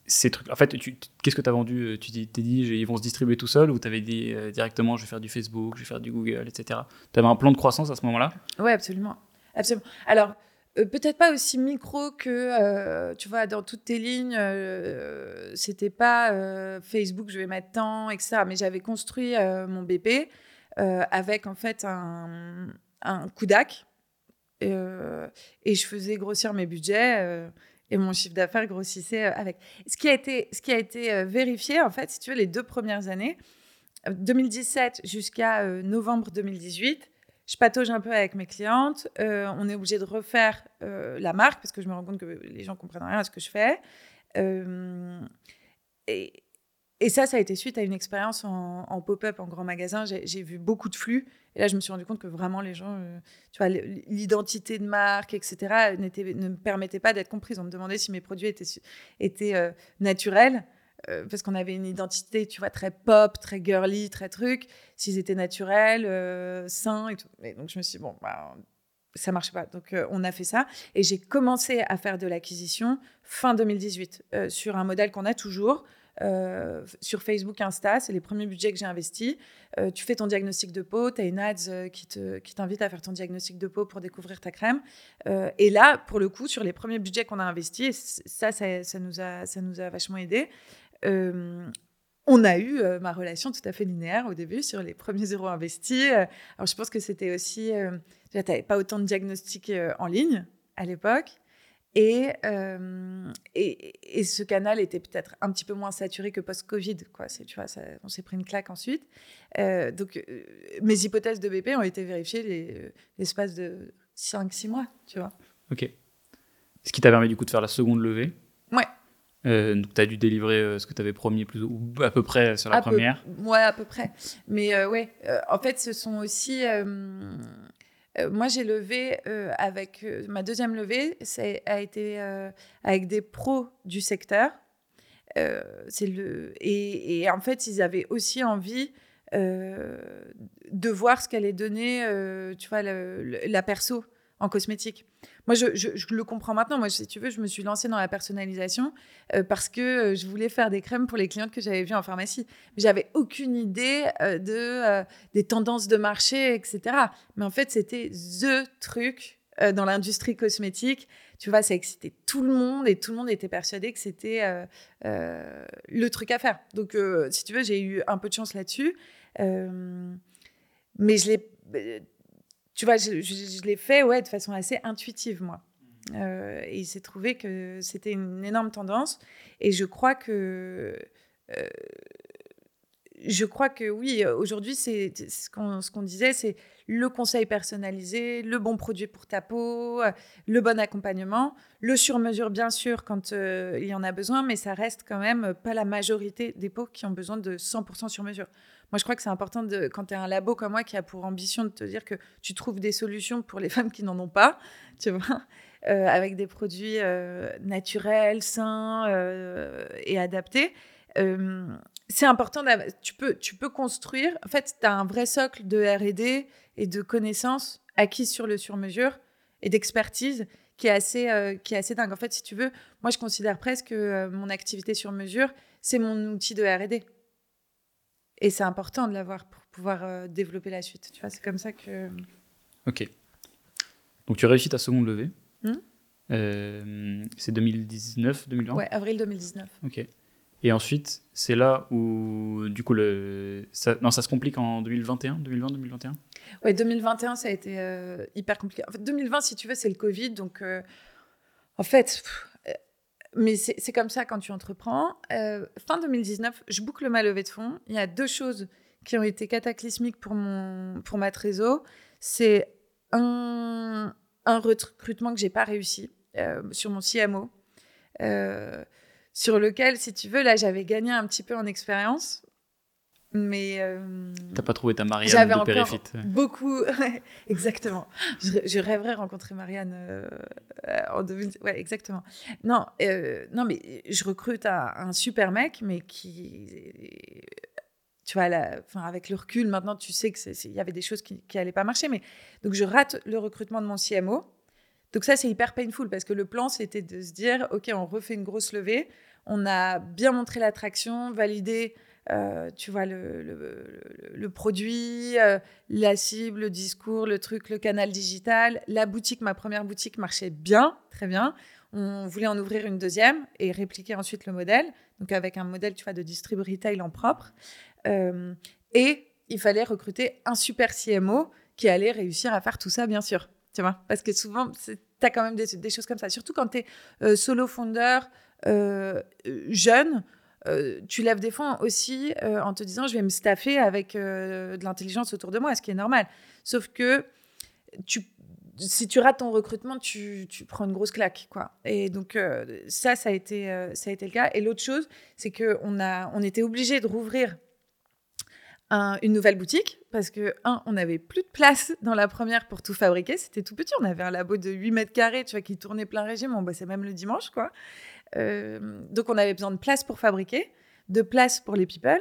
ces trucs, en fait, qu'est-ce que tu as vendu Tu t'es dit, ils vont se distribuer tout seuls ou tu avais dit euh, directement, je vais faire du Facebook, je vais faire du Google, etc. Tu avais un plan de croissance à ce moment-là? Oui, absolument. absolument. Alors, euh, peut-être pas aussi micro que, euh, tu vois, dans toutes tes lignes, euh, c'était pas Facebook, je vais mettre tant, etc. Mais j'avais construit mon BP avec en fait un, un Kudak et je faisais grossir mes budgets et mon chiffre d'affaires grossissait avec. Ce qui a été, été vérifié, en fait, si tu veux, les deux premières années, 2017 jusqu'à novembre 2018, je patauge un peu avec mes clientes. Euh, on est obligé de refaire euh, la marque parce que je me rends compte que les gens comprennent rien à ce que je fais. Euh, et, et, ça, ça a été suite à une expérience en, pop-up, en grand magasin. J'ai vu beaucoup de flux. Et là, je me suis rendu compte que vraiment, les gens, tu vois, l'identité de marque, etc., ne me permettait pas d'être comprise. On me demandait si mes produits étaient, étaient naturels. Euh, parce qu'on avait une identité, tu vois, très pop, très girly, très truc, s'ils étaient naturels, euh, sains et tout. Et donc, je me suis dit, bon, bah, ça marche pas. Donc, euh, on a fait ça. Et j'ai commencé à faire de l'acquisition fin 2018 sur un modèle qu'on a toujours. Sur Facebook, Insta, c'est les premiers budgets que j'ai investis. tu fais ton diagnostic de peau, tu as une ads qui, te, qui t'invite à faire ton diagnostic de peau pour découvrir ta crème. et là, pour le coup, sur les premiers budgets qu'on a investis, ça, ça, ça, nous a, ça nous a vachement aidé on a eu ma relation tout à fait linéaire au début sur les premiers euros investis. alors, je pense que c'était aussi. tu n'avais pas autant de diagnostics en ligne à l'époque. Et, et, ce canal était peut-être un petit peu moins saturé que post-Covid. Quoi. Tu vois, on s'est pris une claque ensuite. donc, mes hypothèses de BP ont été vérifiées l'espace de 5-6 mois. Tu vois. Ok. Ce qui t'a permis du coup de faire la seconde levée. Ouais. Euh, donc, tu as dû délivrer euh, ce que tu avais promis plus ou à peu près sur la première Ouais, à peu près. Mais euh, ouais, en fait, ce sont aussi. Moi, j'ai levé avec. ma deuxième levée, ça a été avec des pros du secteur. c'est le, et, et, en fait, ils avaient aussi envie de voir ce qu'allait donner, tu vois, la perso en cosmétique. Moi, je, le comprends maintenant. Moi, si tu veux, je me suis lancée dans la personnalisation euh, parce que euh, je voulais faire des crèmes pour les clientes que j'avais vues en pharmacie. J'avais aucune idée euh, de, des tendances de marché, etc. Mais en fait, c'était THE truc dans l'industrie cosmétique. Tu vois, ça excitait tout le monde et tout le monde était persuadé que c'était le truc à faire. Donc, si tu veux, j'ai eu un peu de chance là-dessus. mais je l'ai tu vois, je, l'ai fait ouais, de façon assez intuitive, moi. Euh, et il s'est trouvé que c'était une énorme tendance. Et je crois que euh, je crois que oui, aujourd'hui, c'est ce qu'on disait, c'est le conseil personnalisé, le bon produit pour ta peau, le bon accompagnement, le sur-mesure, bien sûr, quand euh, il y en a besoin, mais ça reste quand même pas la majorité des peaux qui ont besoin de 100% sur-mesure. Moi, je crois que c'est important, de, quand tu es un labo comme moi qui a pour ambition de te dire que tu trouves des solutions pour les [laughs] femmes qui n'en ont pas, tu vois, euh, avec des produits euh, naturels, sains et adaptés c'est important. Tu peux, tu peux construire. En fait, tu as un vrai socle de RD et de connaissances acquises sur le sur-mesure et d'expertise qui est assez euh, qui est assez dingue. En fait, si tu veux, moi je considère presque que euh, mon activité sur mesure, c'est mon outil de R&D. Et c'est important de l'avoir pour pouvoir euh, développer la suite. Tu vois, c'est comme ça que. Ok. Donc tu as réussi ta seconde levée. Hmm? C'est 2019, 2020. Ouais, avril 2019. Ok. Et ensuite, c'est là où, du coup, ça, non, ça se complique en 2021, 2020, 2021 Ouais, 2021, ça a été euh, hyper compliqué. En fait, 2020, si tu veux, c'est le Covid. Donc, euh, en fait, euh, mais c'est comme ça quand tu entreprends. fin 2019, je boucle ma levée de fonds. Il y a deux choses qui ont été cataclysmiques pour, mon, pour ma trésor. C'est un, un recrutement que j'ai pas réussi sur mon CMO sur lequel, si tu veux, là, j'avais gagné un petit peu en expérience. Mais. Euh, T'as pas trouvé ta Marianne de Périfite Beaucoup, [laughs] exactement. Je, rêverais rencontrer Marianne euh, en 2000. Ouais, exactement. Non, euh, non, mais je recrute un, super mec, mais qui. Tu vois, la, avec le recul, maintenant, tu sais qu'il y avait des choses qui n'allaient pas marcher. Mais donc, je rate le recrutement de mon CMO. Donc, ça, c'est hyper painful parce que le plan, c'était de se dire OK, on refait une grosse levée on a bien montré l'attraction, validé, euh, tu vois, le, produit, euh, la cible, le discours, le truc, le canal digital. La boutique, ma première boutique marchait bien, très bien. On voulait en ouvrir une deuxième et répliquer ensuite le modèle, donc avec un modèle, tu vois, de distrib retail en propre. Euh, et il fallait recruter un super CMO qui allait réussir à faire tout ça, bien sûr. Parce que souvent, tu as quand même des, choses comme ça, surtout quand tu es solo founder, euh, jeune, euh, tu lèves des fonds aussi euh, en te disant je vais me staffer avec de l'intelligence autour de moi, ce qui est normal. Sauf que si tu rates ton recrutement, tu, prends une grosse claque. Quoi. Et donc, ça, ça a, été, ça a été le cas. Et l'autre chose, c'est qu'on on était obligé de rouvrir une nouvelle boutique parce que, un, on n'avait plus de place dans la première pour tout fabriquer. C'était tout petit. On avait un labo de 8 mètres carrés, tu vois, qui tournait plein régime. On bossait même le dimanche, quoi. Euh, donc, on avait besoin de place pour fabriquer, de place pour les people.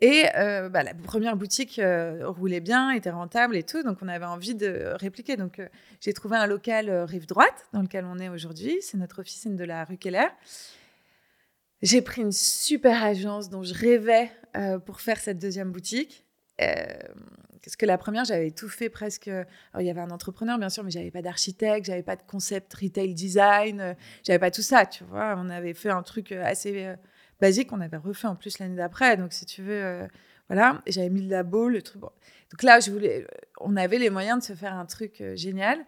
Et euh, bah, la première boutique euh, roulait bien, était rentable et tout. Donc, on avait envie de répliquer. Donc, j'ai trouvé un local rive droite dans lequel on est aujourd'hui. C'est notre officine de la rue Keller. J'ai pris une super agence dont je rêvais pour faire cette deuxième boutique. parce que la première, j'avais tout fait presque. Alors, il y avait un entrepreneur, bien sûr, mais j'avais pas d'architecte, j'avais pas de concept retail design, j'avais pas tout ça, tu vois. On avait fait un truc assez basique, on avait refait en plus l'année d'après. Donc, si tu veux, voilà. J'avais mis le labo, le truc. Donc là, je voulais, on avait les moyens de se faire un truc génial.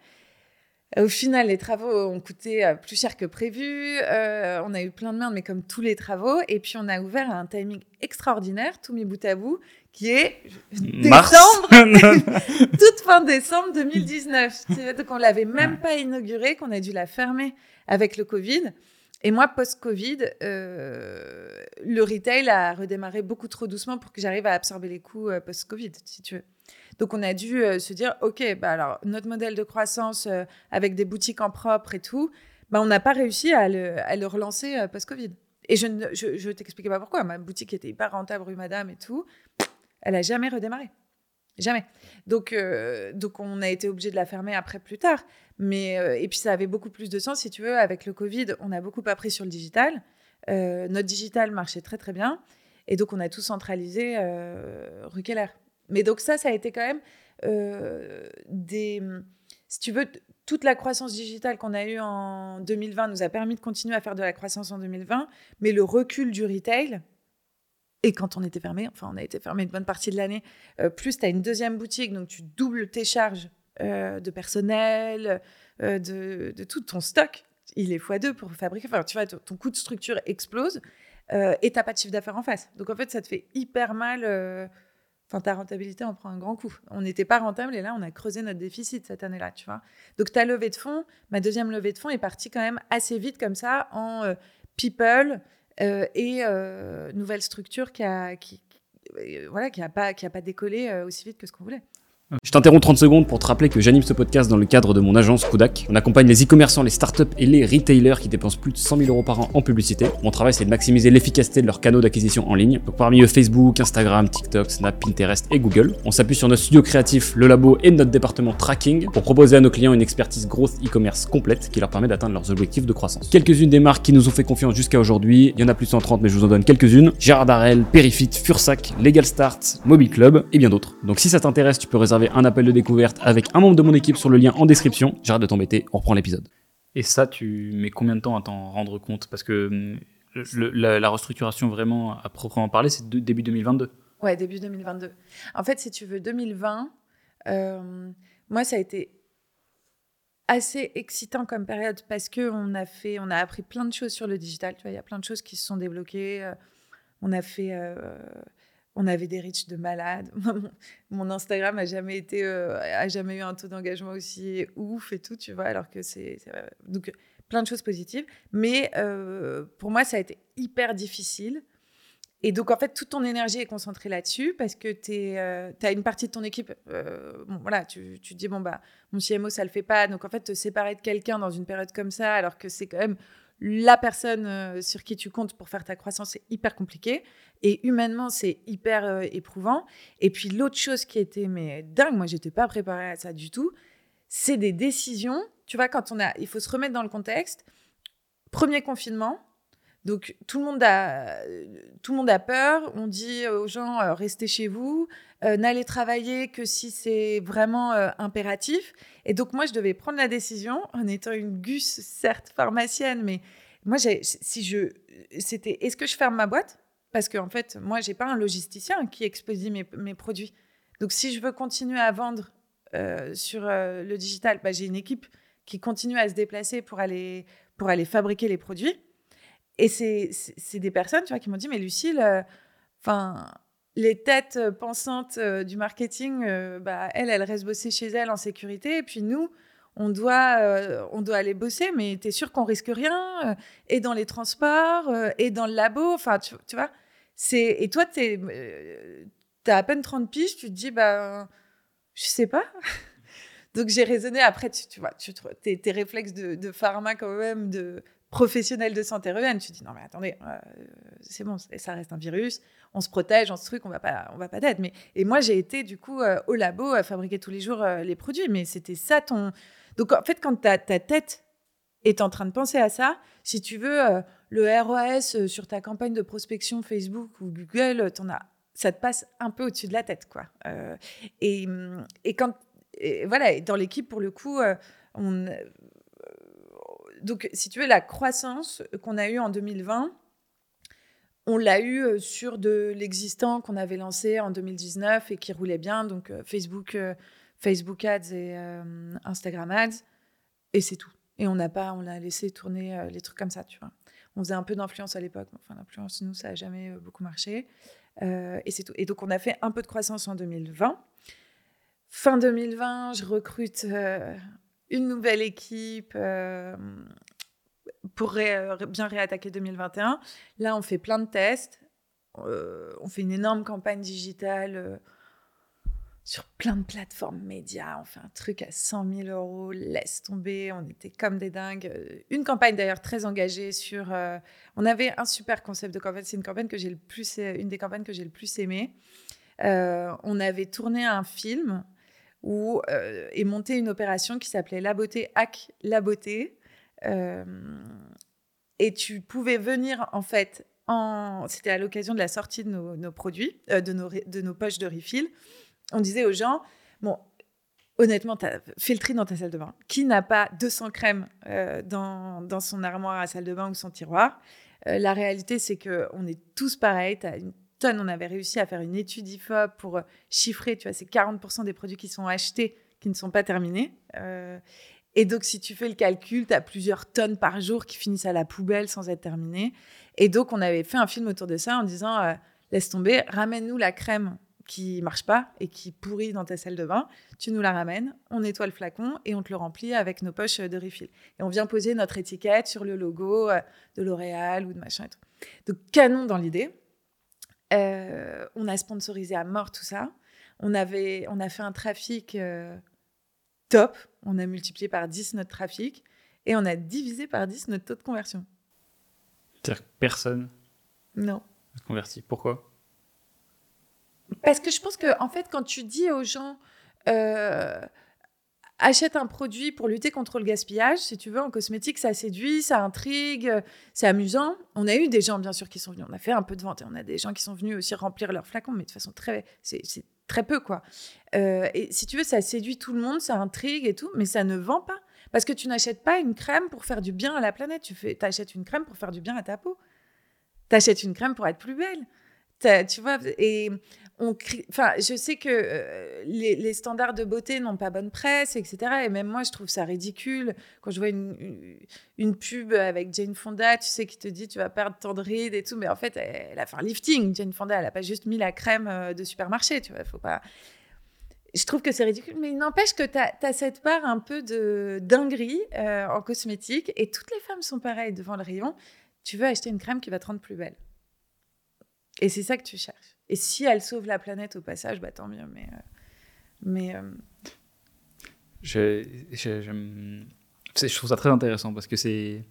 Au final, les travaux ont coûté euh, plus cher que prévu. Euh, on a eu plein de merde, mais comme tous les travaux. Et puis, on a ouvert à un timing extraordinaire, tout mis bout à bout, qui est décembre, [laughs] [laughs] toute fin décembre 2019. Donc, on l'avait même pas inauguré, qu'on a dû la fermer avec le Covid. Et moi, post-Covid, euh, le retail a redémarré beaucoup trop doucement pour que j'arrive à absorber les coûts post-Covid, si tu veux. Donc on a dû euh, se dire, ok, bah alors notre modèle de croissance euh, avec des boutiques en propre et tout, bah, on n'a pas réussi à le, relancer euh, post-Covid. Et je ne je, t'expliquais pas pourquoi. Ma boutique était hyper rentable rue Madame et tout. Elle a jamais redémarré. Jamais. Donc, donc on a été obligé de la fermer après plus tard. Mais, et puis ça avait beaucoup plus de sens, si tu veux. Avec le Covid, on a beaucoup appris sur le digital. notre digital marchait très très bien. Et donc on a tout centralisé rue Keller. Mais donc ça, ça a été quand même euh, des... Si tu veux, toute la croissance digitale qu'on a eue en 2020 nous a permis de continuer à faire de la croissance en 2020, mais le recul du retail, et quand on était fermé, enfin on a été fermé une bonne partie de l'année, euh, plus tu as une deuxième boutique, donc tu doubles tes charges euh, de personnel, de, tout ton stock, il est x2 pour fabriquer, enfin tu vois, ton coût de structure explose. et t'as pas de chiffre d'affaires en face. Donc en fait, ça te fait hyper mal. Ta rentabilité en prend un grand coup. On n'était pas rentable et là, on a creusé notre déficit cette année-là, tu vois. Donc, ta levée de fonds, ma deuxième levée de fonds est partie quand même assez vite comme ça en euh, people euh, et euh, nouvelle structure qui a, qui, voilà, qui a pas, qui a pas décollé aussi vite que ce qu'on voulait. Je t'interromps 30 secondes pour te rappeler que j'anime ce podcast dans le cadre de mon agence Kudak. On accompagne les e-commerçants, les startups et les retailers qui dépensent plus de 100 000 euros par an en publicité. Mon travail, c'est de maximiser l'efficacité de leurs canaux d'acquisition en ligne. Donc parmi eux, Facebook, Instagram, TikTok, Snap, Pinterest et Google. On s'appuie sur notre studio créatif, le labo et notre département tracking pour proposer à nos clients une expertise growth e-commerce complète qui leur permet d'atteindre leurs objectifs de croissance. Quelques-unes des marques qui nous ont fait confiance jusqu'à aujourd'hui. Il y en a plus de 130, mais je vous en donne quelques-unes. Gérard Darrel, Perifit, Fursac, Legal Start, Mobile Club et bien d'autres. Donc si ça t'intéresse, tu peux réserver un appel de découverte avec un membre de mon équipe sur le lien en description. J'arrête de t'embêter, on reprend l'épisode. Et ça, tu mets combien de temps à t'en rendre compte? Parce que hum, le- la, la restructuration vraiment à proprement parler, c'est début 2022. Ouais, début 2022. En fait, si tu veux, 2020, euh, moi, ça a été assez excitant comme période parce que on a fait, on a appris plein de choses sur le digital. Tu vois, il y a plein de choses qui se sont débloquées. euh, On a fait, euh, on avait des reach de malades. [laughs] Mon- Instagram a jamais été, euh, a jamais eu un taux d'engagement aussi ouf et tout, tu vois. Alors que c'est, donc plein de choses positives. Mais euh, pour moi, ça a été hyper difficile. Et donc, en fait, toute ton énergie est concentrée là-dessus parce que tu as une partie de ton équipe. euh, voilà, tu, tu te dis, bon, bah, mon CMO, ça le fait pas. Donc, en fait, te séparer de quelqu'un dans une période comme ça, alors que c'est quand même la personne euh, sur qui tu comptes pour faire ta croissance, c'est hyper compliqué. Et humainement, c'est hyper euh, éprouvant. Et puis, l'autre chose qui était mais dingue, moi, j'étais pas préparée à ça du tout, c'est des décisions. Tu vois, quand on a. Il faut se remettre dans le contexte. Premier confinement. Donc tout le monde a tout le monde a peur. On dit aux gens euh, restez chez vous, euh, n'allez travailler que si c'est vraiment euh, impératif. Et donc moi je devais prendre la décision en étant une gus certes pharmacienne, mais moi si je c'était est-ce que je ferme ma boîte? Parce qu'en fait moi j'ai pas un logisticien qui expédie mes, mes produits. Donc si je veux continuer à vendre sur le digital, bah, j'ai une équipe qui continue à se déplacer pour aller pour aller fabriquer les produits. Et c'est des personnes, tu vois, qui m'ont dit, mais Lucille, enfin, les têtes euh, pensantes euh, du marketing, euh, bah, elles, elles restent bosser chez elles en sécurité. Et puis nous, on doit, euh, on doit aller bosser, mais tu es sûr qu'on risque rien, euh, et dans les transports, euh, et dans le labo, enfin, tu, vois. c'est Et toi, tu as à peine 30 piges, tu te dis, bah, je sais pas. [laughs] Donc j'ai raisonné après, tu, tu vois, tes, tes réflexes de, de pharma quand même, de professionnel de santé reviennent. Tu dis non mais attendez, euh, c'est bon, ça reste un virus, on se protège, on se truc, on va pas, on va pas d'être. Mais et moi j'ai été du coup euh, au labo à fabriquer tous les jours euh, les produits, mais c'était ça ton. Donc en fait quand ta, tête est en train de penser à ça, si tu veux le euh, sur ta campagne de prospection Facebook ou Google, t'en as, ça te passe un peu au-dessus de la tête quoi. Et, et quand voilà, dans l'équipe, pour le coup, on, donc, si tu veux, la croissance qu'on a eue en 2020, on l'a eue sur de l'existant qu'on avait lancé en 2019 et qui roulait bien, donc euh, Facebook, euh, Facebook Ads et euh, Instagram Ads, et c'est tout. Et on n'a pas, on a laissé tourner euh, les trucs comme ça, tu vois. On faisait un peu d'influence à l'époque, enfin l'influence, nous, ça n'a jamais euh, beaucoup marché, euh, et c'est tout. Et donc, on a fait un peu de croissance en 2020. Fin 2020, je recrute euh, une nouvelle équipe euh, pour ré bien réattaquer 2021. Là, on fait plein de tests. Euh, on fait une énorme campagne digitale euh, sur plein de plateformes médias. On fait un truc à 100 000 euros. Laisse tomber. On était comme des dingues. Une campagne d'ailleurs très engagée sur. Euh, on avait un super concept de campagne. C'est une campagne que j'ai le plus, une des campagnes que j'ai le plus aimé. on avait tourné un film où euh, est montée une opération qui s'appelait La beauté hack la beauté. Euh, et tu pouvais venir en fait, en... c'était à l'occasion de la sortie de nos, produits, euh, de, nos, de nos poches de refill. On disait aux gens, bon, honnêtement, fais le tri dans ta salle de bain. Qui n'a pas 200 crèmes euh, dans, dans, son armoire à salle de bain ou son tiroir? La réalité, c'est qu'on est tous pareils. Tu as une On avait réussi à faire une étude IFOP pour chiffrer, tu vois, c'est 40% des produits qui sont achetés qui ne sont pas terminés. Euh, Et donc, si tu fais le calcul, tu as plusieurs tonnes par jour qui finissent à la poubelle sans être terminées. Et donc, on avait fait un film autour de ça en disant euh, laisse tomber, ramène-nous la crème qui marche pas et qui pourrit dans ta salle de bain, tu nous la ramènes, on nettoie le flacon et on te le remplit avec nos poches de refill. Et on vient poser notre étiquette sur le logo euh, de L'Oréal ou de machin. Donc canon dans l'idée. Euh, on a sponsorisé à mort tout ça. On, avait, on a fait un trafic euh, top. On a multiplié par 10 notre trafic et on a divisé par 10 notre taux de conversion. C'est-à-dire que personne Non. converti. Pourquoi? Parce que je pense que, en fait, quand tu dis aux gens euh, achète un produit pour lutter contre le gaspillage, si tu veux, en cosmétique, ça séduit, ça intrigue, c'est amusant. On a eu des gens, bien sûr, qui sont venus. On a fait un peu de vente et on a des gens qui sont venus aussi remplir leurs flacons, mais de façon très. C'est très peu, quoi. Euh, et si tu veux, ça séduit tout le monde, ça intrigue et tout, mais ça ne vend pas. Parce que tu n'achètes pas une crème pour faire du bien à la planète, tu fais, achètes une crème pour faire du bien à ta peau. Tu achètes une crème pour être plus belle. Tu vois, et enfin, je sais que euh, les, standards de beauté n'ont pas bonne presse, etc. Et même moi, je trouve ça ridicule quand je vois une, une, pub avec Jane Fonda, tu sais, qui te dit tu vas perdre tant de rides et tout. Mais en fait, elle, a fait un lifting. Jane Fonda, elle n'a pas juste mis la crème euh, de supermarché, tu vois. Faut pas. Je trouve que c'est ridicule, mais il n'empêche que tu as, cette part un peu de dinguerie euh, en cosmétique et toutes les femmes sont pareilles devant le rayon. Tu veux acheter une crème qui va te rendre plus belle. Et c'est ça que tu cherches. Et si elle sauve la planète au passage, bah tant mieux. Mais, euh, mais euh, je, je, je, trouve ça très intéressant parce que c'est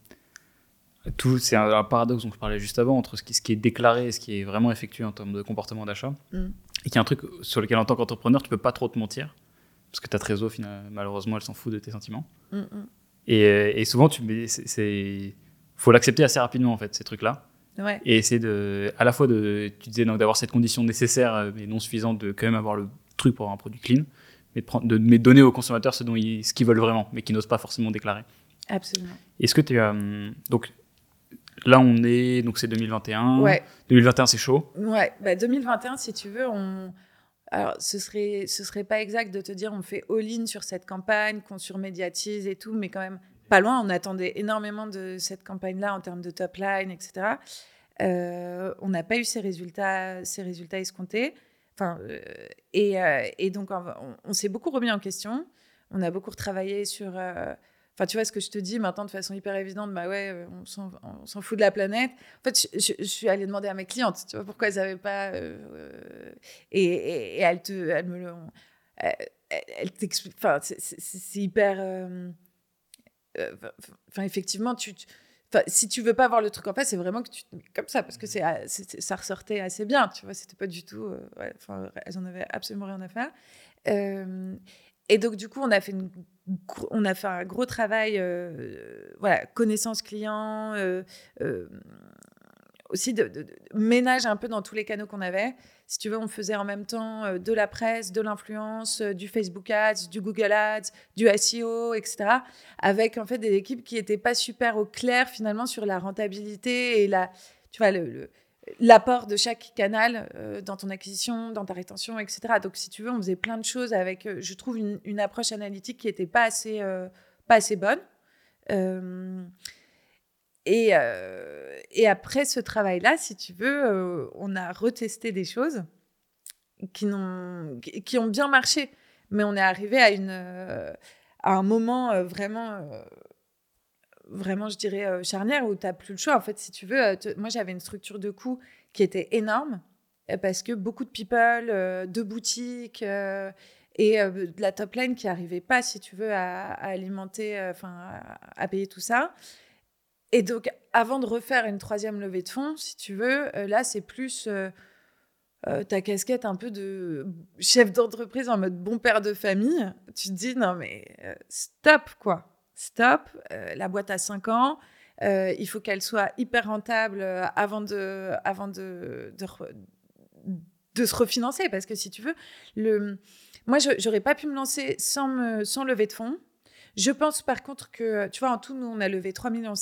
tout, c'est un, paradoxe dont je parlais juste avant entre ce qui, ce qui, est déclaré et ce qui est vraiment effectué en termes de comportement d'achat. Mm. Et qui est un truc sur lequel, en tant qu'entrepreneur, tu peux pas trop te mentir parce que ta trésor, malheureusement, elle s'en fout de tes sentiments. Mm, mm. Et, et, souvent, tu, c'est, faut l'accepter assez rapidement en fait ces trucs-là. Et essayer de, à la fois de, tu disais d'avoir cette condition nécessaire euh, mais non suffisante de quand même avoir le truc pour avoir un produit clean, mais de, prendre, de, donner aux consommateurs ce dont ils, ce qu'ils veulent vraiment, mais qui n'osent pas forcément déclarer. Absolument. Est-ce que tu as euh, donc là on est donc c'est 2021. Ouais. 2021 c'est chaud. Ouais. Bah 2021 si tu veux on alors, ce serait, ce serait pas exact de te dire on fait all-in sur cette campagne, qu'on surmédiatise et tout, mais quand même pas loin. On attendait énormément de cette campagne-là en termes de top line, etc. Euh, on n'a pas eu ces résultats, ces résultats escomptés. Enfin, euh, et, euh, et, donc, on, s'est beaucoup remis en question. On a beaucoup retravaillé sur. Enfin, tu vois ce que je te dis maintenant de façon hyper évidente, bah ouais, on s'en fout de la planète. En fait, je, suis allée demander à mes clientes, tu vois, pourquoi elles n'avaient pas. et, et, elles, te, elles me le. Enfin, c'est hyper. Enfin, effectivement, tu si tu veux pas voir le truc en face, c'est vraiment que tu te mets comme ça parce que c'est, ça ressortait assez bien, tu vois. C'était pas du tout. Euh, enfin, elles en avaient absolument rien à faire. Euh, et donc, du coup, on a fait, une, on a fait un gros travail, euh, voilà, connaissance client, aussi de, ménage un peu dans tous les canaux qu'on avait. Si tu veux, on faisait en même temps euh, de la presse, de l'influence, euh, du Facebook Ads, du Google Ads, du SEO, etc. Avec en fait des équipes qui n'étaient pas super au clair finalement sur la rentabilité et la, tu vois, le, l'apport de chaque canal euh, dans ton acquisition, dans ta rétention, etc. Donc, si tu veux, on faisait plein de choses avec, je trouve, une, approche analytique qui n'était pas, pas assez bonne. Et, euh, et après ce travail-là, si tu veux, euh, on a retesté des choses qui, ont, qui ont bien marché. Mais on est arrivé à, une, euh, à un moment vraiment, vraiment, je dirais, charnière où tu n'as plus le choix. En fait, si tu veux, moi, j'avais une structure de coûts qui était énorme parce que beaucoup de people, de boutiques et de la top line qui n'arrivaient pas, si tu veux, à, alimenter, enfin, à, payer tout ça. Et donc, avant de refaire une troisième levée de fonds, si tu veux, euh, là, c'est plus euh, euh, ta casquette un peu de chef d'entreprise en mode bon père de famille. Tu te dis, non, mais stop, quoi. Stop. la boîte a 5 ans. il faut qu'elle soit hyper rentable avant de, avant de, de, se refinancer. Parce que si tu veux, le... moi, je n'aurais pas pu me lancer sans, me, sans lever de fonds. Je pense par contre que, tu vois, en tout, nous, on a levé 3,5 millions.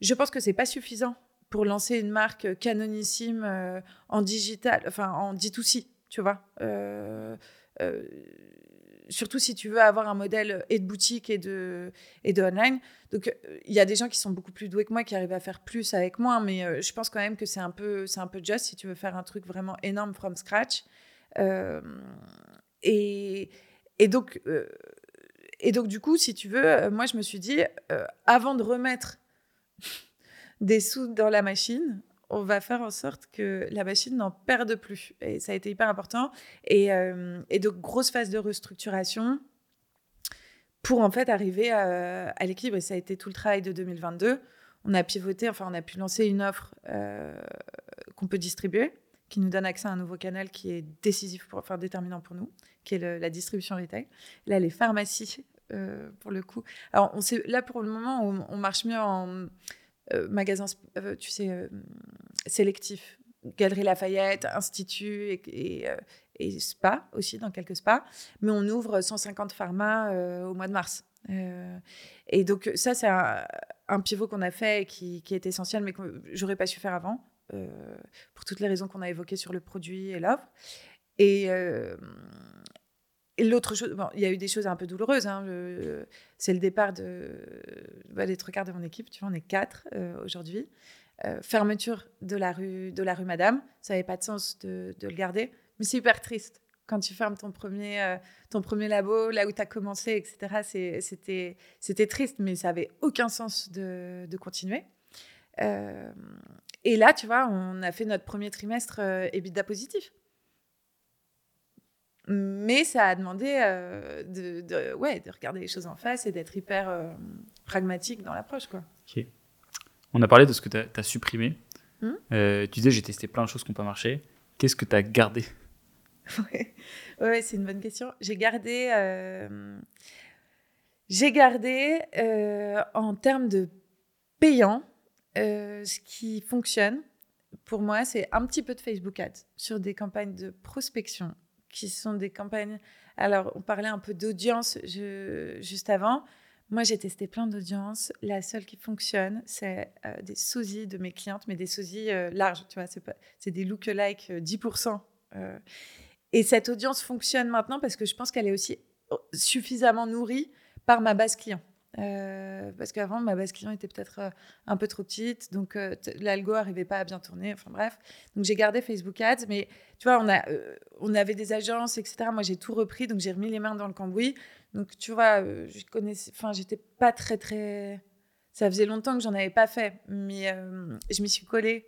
Je pense que c'est pas suffisant pour lancer une marque canonissime euh, en digital, enfin en D2C, tu vois. Euh, euh, surtout si tu veux avoir un modèle et de boutique et de, et de online. Donc, il y a des gens qui sont beaucoup plus doués que moi, qui arrivent à faire plus avec moins, mais je pense quand même que c'est un, peu, un peu juste si tu veux faire un truc vraiment énorme from scratch. et, et, donc, et donc, du coup, si tu veux, moi, je me suis dit, avant de remettre [laughs] des sous dans la machine, on va faire en sorte que la machine n'en perde plus. Et ça a été hyper important. Et, euh, donc, grosse phase de restructuration pour en fait arriver à, l'équilibre. Et ça a été tout le travail de 2022. On a pivoté, enfin, on a pu lancer une offre euh, qu'on peut distribuer, qui nous donne accès à un nouveau canal qui est décisif, enfin déterminant pour nous, qui est la distribution retail. Là, les pharmacies, euh, pour le coup. Alors, on sait, là, pour le moment, on marche mieux en euh, magasins, euh, tu sais, euh, sélectifs. Galerie Lafayette, Institut et, et, spa aussi, dans quelques spas. Mais on ouvre 150 pharma au mois de mars. et donc, ça, c'est un, pivot qu'on a fait et qui, est essentiel, mais que j'aurais pas su faire avant, pour toutes les raisons qu'on a évoquées sur le produit et l'offre. L'autre chose, bon, il y a eu des choses un peu douloureuses. Hein, c'est le départ de, bah, des trois quarts de mon équipe. Tu vois, on est quatre euh, aujourd'hui. Euh, fermeture de la rue de la rue Madame. Ça n'avait pas de sens de, le garder, mais c'est hyper triste quand tu fermes ton premier euh, ton premier labo, là où tu as commencé, etc. C'était c'était triste, mais ça avait aucun sens de, de continuer. et là, tu vois, on a fait notre premier trimestre EBITDA positif. Mais ça a demandé euh, de, ouais, de regarder les choses en face et d'être hyper euh, pragmatique dans l'approche. Quoi. On a parlé de ce que tu as, supprimé. Hmm euh, tu disais, j'ai testé plein de choses qui n'ont pas marché. Qu'est-ce que tu as gardé? [laughs] Ouais, ouais c'est une bonne question. J'ai gardé, j'ai gardé en termes de payant, ce qui fonctionne pour moi, c'est un petit peu de Facebook Ads sur des campagnes de prospection qui sont des campagnes. Alors, on parlait un peu d'audience juste avant. Moi, j'ai testé plein d'audiences. La seule qui fonctionne, c'est euh, des sosies de mes clientes, mais des sosies euh, larges, tu vois. C'est des look-alike 10%. Euh, et cette audience fonctionne maintenant parce que je pense qu'elle est aussi oh, suffisamment nourrie par ma base client. Euh, parce qu'avant, ma base client était peut-être euh, un peu trop petite, donc euh, l'algo n'arrivait pas à bien tourner. Enfin bref, donc j'ai gardé Facebook Ads, mais tu vois, on, a, on avait des agences, etc. Moi, j'ai tout repris, donc j'ai remis les mains dans le cambouis. Donc tu vois, je connaissais, enfin, j'étais pas très très. Ça faisait longtemps que j'en avais pas fait, mais je m'y suis collée.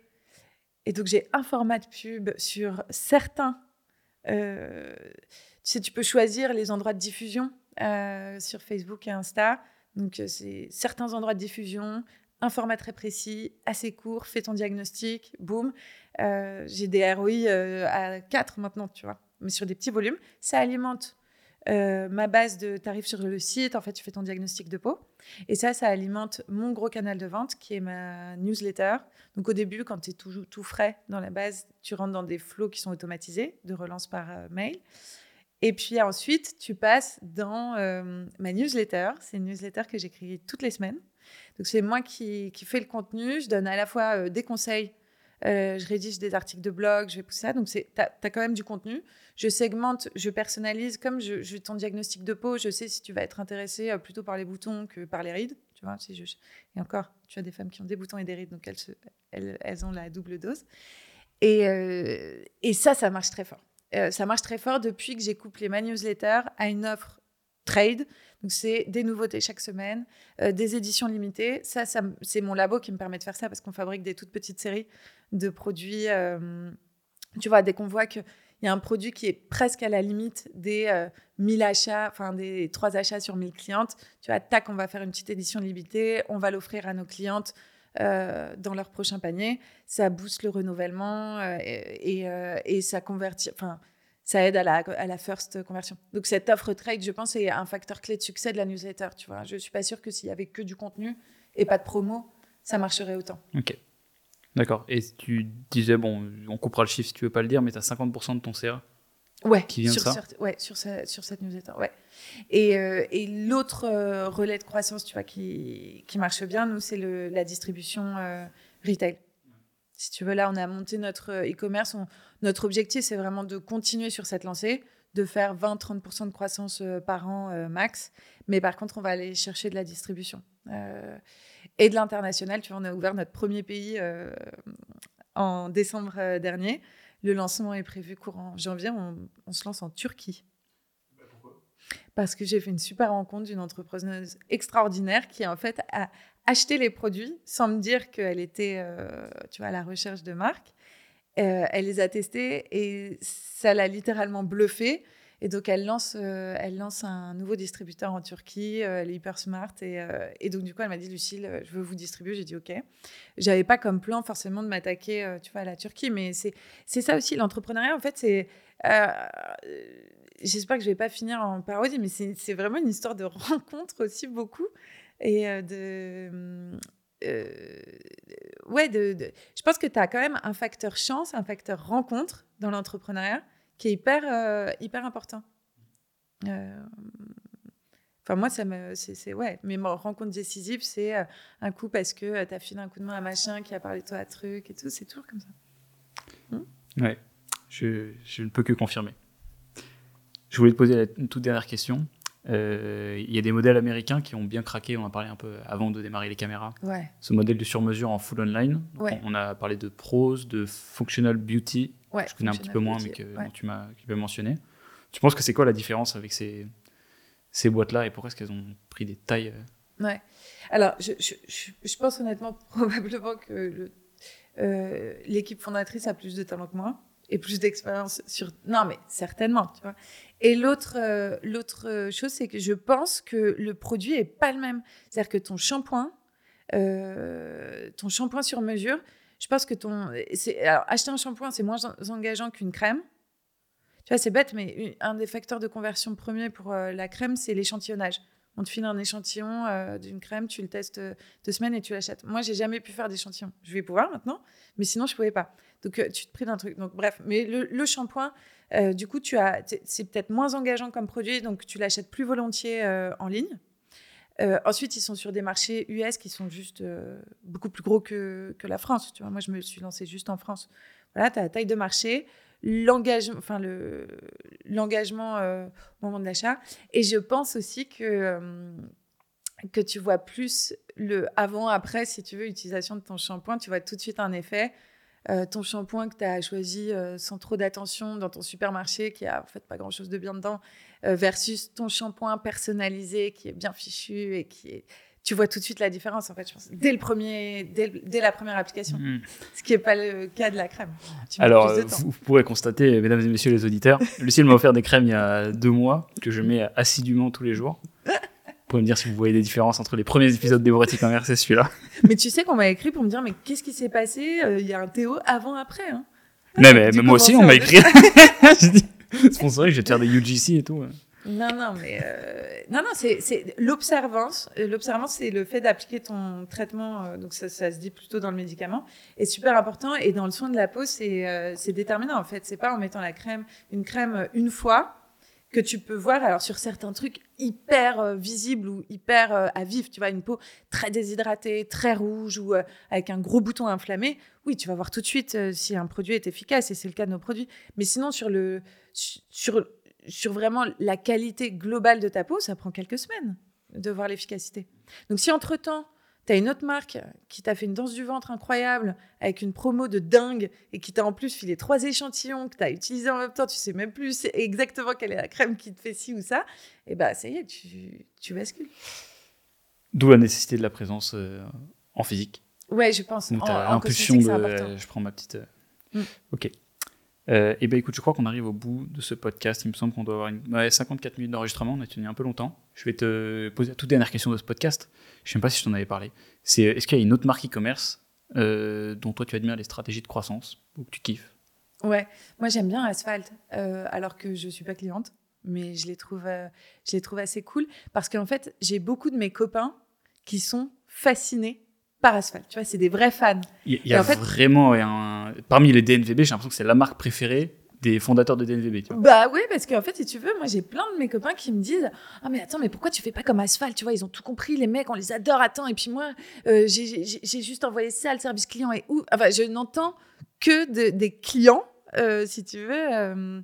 Et donc j'ai un format de pub sur certains. tu sais, tu peux choisir les endroits de diffusion sur Facebook et Insta. Donc, euh, c'est certains endroits de diffusion, un format très précis, assez court, fais ton diagnostic, boum. Euh, j'ai des ROI euh, à 4 maintenant, tu vois, mais sur des petits volumes. Ça alimente ma base de tarifs sur le site. En fait, tu fais ton diagnostic de peau. Et ça, ça alimente mon gros canal de vente qui est ma newsletter. Donc, au début, quand tu es tout, tout, frais dans la base, tu rentres dans des flots qui sont automatisés de relance par mail. Et puis ensuite, tu passes dans euh, ma newsletter. C'est une newsletter que j'écris toutes les semaines. Donc c'est moi qui, qui fais le contenu. Je donne à la fois euh, des conseils, euh, je rédige des articles de blog, je fais tout ça. Donc tu as, quand même du contenu. Je segmente, je personnalise. Comme je, je ton diagnostic de peau, je sais si tu vas être intéressé plutôt par les boutons que par les rides. Tu vois, si je... Et encore, tu as des femmes qui ont des boutons et des rides, donc elles, se, elles, elles ont la double dose. Et, et ça, ça marche très fort. Euh, ça marche très fort depuis que j'ai couplé ma newsletter à une offre trade. Donc, c'est des nouveautés chaque semaine, euh, des éditions limitées. Ça, c'est mon labo qui me permet de faire ça parce qu'on fabrique des toutes petites séries de produits. Euh, tu vois, dès qu'on voit qu'il y a un produit qui est presque à la limite des 1000 achats, enfin des 3 achats sur 1000 clientes, tu vois, tac, on va faire une petite édition limitée, on va l'offrir à nos clientes euh, dans leur prochain panier. Ça booste le renouvellement euh, et, euh, et, ça convertit, enfin, ça aide à la, à la first conversion. Donc cette offre trade, je pense, est un facteur clé de succès de la newsletter. Tu vois, je suis pas sûre que s'il y avait que du contenu et pas de promo, ça marcherait autant. Ok. D'accord. Et tu disais, bon, on coupera le chiffre si tu veux pas le dire, mais tu as 50% de ton CA ouais, qui vient sur de ça Ouais, sur, sur cette newsletter. Ouais. Et, euh, et l'autre euh, relais de croissance, tu vois, qui, qui marche bien, nous, c'est la distribution euh, retail. Si tu veux, là, on a monté notre e-commerce. Notre objectif, c'est vraiment de continuer sur cette lancée, de faire 20-30% de croissance par an max. Mais par contre, on va aller chercher de la distribution. Et de l'international. Tu vois, on a ouvert notre premier pays en décembre dernier. Le lancement est prévu courant janvier. On, on se lance en Turquie. Parce que j'ai fait une super rencontre d'une entrepreneuse extraordinaire qui, en fait, a acheté les produits sans me dire qu'elle était, euh, tu vois, à la recherche de marques. Euh, elle les a testés et ça l'a littéralement bluffé. Et donc, elle lance, euh, elle lance un nouveau distributeur en Turquie. euh, elle est hyper smart. Et, euh, donc, du coup, elle m'a dit, Lucille, euh, je veux vous distribuer. J'ai dit, OK. J'avais pas comme plan forcément de m'attaquer, tu vois, à la Turquie. Mais c'est ça aussi, l'entrepreneuriat. En fait, c'est... J'espère que je vais pas finir en parodie, mais c'est vraiment une histoire de rencontre aussi beaucoup. Et de... ouais, de- je pense que tu as quand même un facteur chance, un facteur rencontre dans l'entrepreneuriat qui est hyper, euh, hyper important. Euh, Enfin, moi, ça me. C'est, ouais, mes rencontres décisives, c'est euh, un coup parce que tu as filé un coup de main à machin qui a parlé de toi à truc et tout. C'est toujours comme ça. Ouais, je, je ne peux que confirmer. Je voulais te poser une toute dernière question. Euh, Il y a des modèles américains qui ont bien craqué, on en a parlé un peu avant de démarrer les caméras. Ouais. Ce modèle de sur-mesure en full online. Ouais. On a parlé de prose, de functional beauty, ouais je connais un petit peu moins, mais que tu m'as mentionner. Tu penses que c'est quoi la différence avec ces, ces boîtes-là et pourquoi est-ce qu'elles ont pris des tailles euh, Ouais. Alors, je, je, pense honnêtement [laughs] probablement que euh, l'équipe fondatrice a plus de talent que moi et plus d'expérience sur. Non, mais certainement, tu vois. Et l'autre, euh, l'autre euh, chose, c'est que je pense que le produit est pas le même. C'est-à-dire que ton shampoing, euh, ton shampoing sur mesure, je pense que ton. Alors, acheter un shampoing, c'est moins en- engageant qu'une crème. Tu vois, c'est bête, mais un des facteurs de conversion premier pour la crème, c'est l'échantillonnage. On te file un échantillon euh, d'une crème, tu le testes euh, deux semaines et tu l'achètes. Moi, j'ai jamais pu faire d'échantillon. Je vais pouvoir maintenant, mais sinon, je pouvais pas. Donc, euh, tu te prives d'un truc. Donc, bref, mais le, shampoing, du coup, tu as, c'est- peut-être moins engageant comme produit, donc tu l'achètes plus volontiers en ligne. Ensuite, ils sont sur des marchés US qui sont juste beaucoup plus gros que, que la France. Tu vois, moi, je me suis lancée juste en France. Voilà, tu as la taille de marché, l'engagement, enfin le l'engagement euh, au moment de l'achat. Et je pense aussi que euh, que tu vois plus le avant-après, si tu veux, utilisation de ton shampoing, tu vois tout de suite un effet. Euh, ton shampoing que tu as choisi sans trop d'attention dans ton supermarché, qui a en fait pas grand-chose de bien dedans, versus ton shampoing personnalisé qui est bien fichu et qui est... Tu vois tout de suite la différence, en fait, je pense, dès, le premier, dès, dès la première application. Ce qui n'est pas le cas de la crème. Tu Alors, euh, vous, vous pourrez constater, mesdames et messieurs les auditeurs, [laughs] Lucille m'a offert des crèmes il y a deux mois que je mets assidûment tous les jours. Vous pouvez me dire si vous voyez des différences entre les premiers épisodes des Bretti Commerce et celui-là. [laughs] Mais tu sais qu'on m'a écrit pour me dire, mais qu'est-ce qui s'est passé Euh, Il y a un Théo avant-après. Hein? mais, mais, mais moi aussi, on m'a en écrit. [laughs] je dis, sponsorisé, je vais te faire des UGC et tout. Non, non, mais euh, non, non, c'est l'observance. Euh, L'observance, c'est le fait d'appliquer ton traitement. euh, donc ça, ça se dit plutôt dans le médicament, est super important. Et dans le soin de la peau, c'est euh, déterminant en fait. C'est pas en mettant la crème, une crème euh, une fois que tu peux voir. Alors sur certains trucs hyper euh, visibles ou hyper à vif, tu vois, une peau très déshydratée, très rouge ou avec un gros bouton inflammé. Oui, tu vas voir tout de suite si un produit est efficace et c'est le cas de nos produits. Mais sinon sur le sur sur vraiment la qualité globale de ta peau, ça prend quelques semaines de voir l'efficacité. Donc si entre-temps, tu as une autre marque qui t'a fait une danse du ventre incroyable, avec une promo de dingue, et qui t'a en plus filé trois échantillons que tu as utilisés en même temps, tu sais même plus [laughs] exactement quelle est la crème qui te fait ci ou ça, et bah ça y est, tu, tu bascules. D'où la nécessité de la présence euh, en physique. Ouais, je pense. Donc, En- tu en cosmétique, de. euh, je prends ma petite. euh, Mm. Ok. Euh, et ben écoute, je crois qu'on arrive au bout de ce podcast. Il me semble qu'on doit avoir une... ouais, 54 minutes d'enregistrement. On a tenu un peu longtemps. Je vais te poser la toute dernière question de ce podcast. Je ne sais pas si je t'en avais parlé. C'est est-ce qu'il y a une autre marque e-commerce euh, dont toi tu admires les stratégies de croissance ou que tu kiffes? Ouais, moi j'aime bien Asphalt, euh, alors que je suis pas cliente, mais je les trouve, euh, je les trouve assez cool parce qu'en fait j'ai beaucoup de mes copains qui sont fascinés par Asphalt. Tu vois, c'est des vrais fans. Il y, Et a en fait- vraiment un... parmi les DNVB, j'ai l'impression que c'est la marque préférée des fondateurs de DNVB. Tu vois. Bah oui, parce qu'en fait, si tu veux, moi j'ai plein de mes copains qui me disent Ah, mais attends, mais pourquoi tu fais pas comme Asphalt Tu vois, ils ont tout compris, les mecs, on les adore, attends. Et puis moi, euh, j'ai- juste envoyé ça, le service client est où Enfin, je n'entends que de- des clients, euh, si tu veux, euh,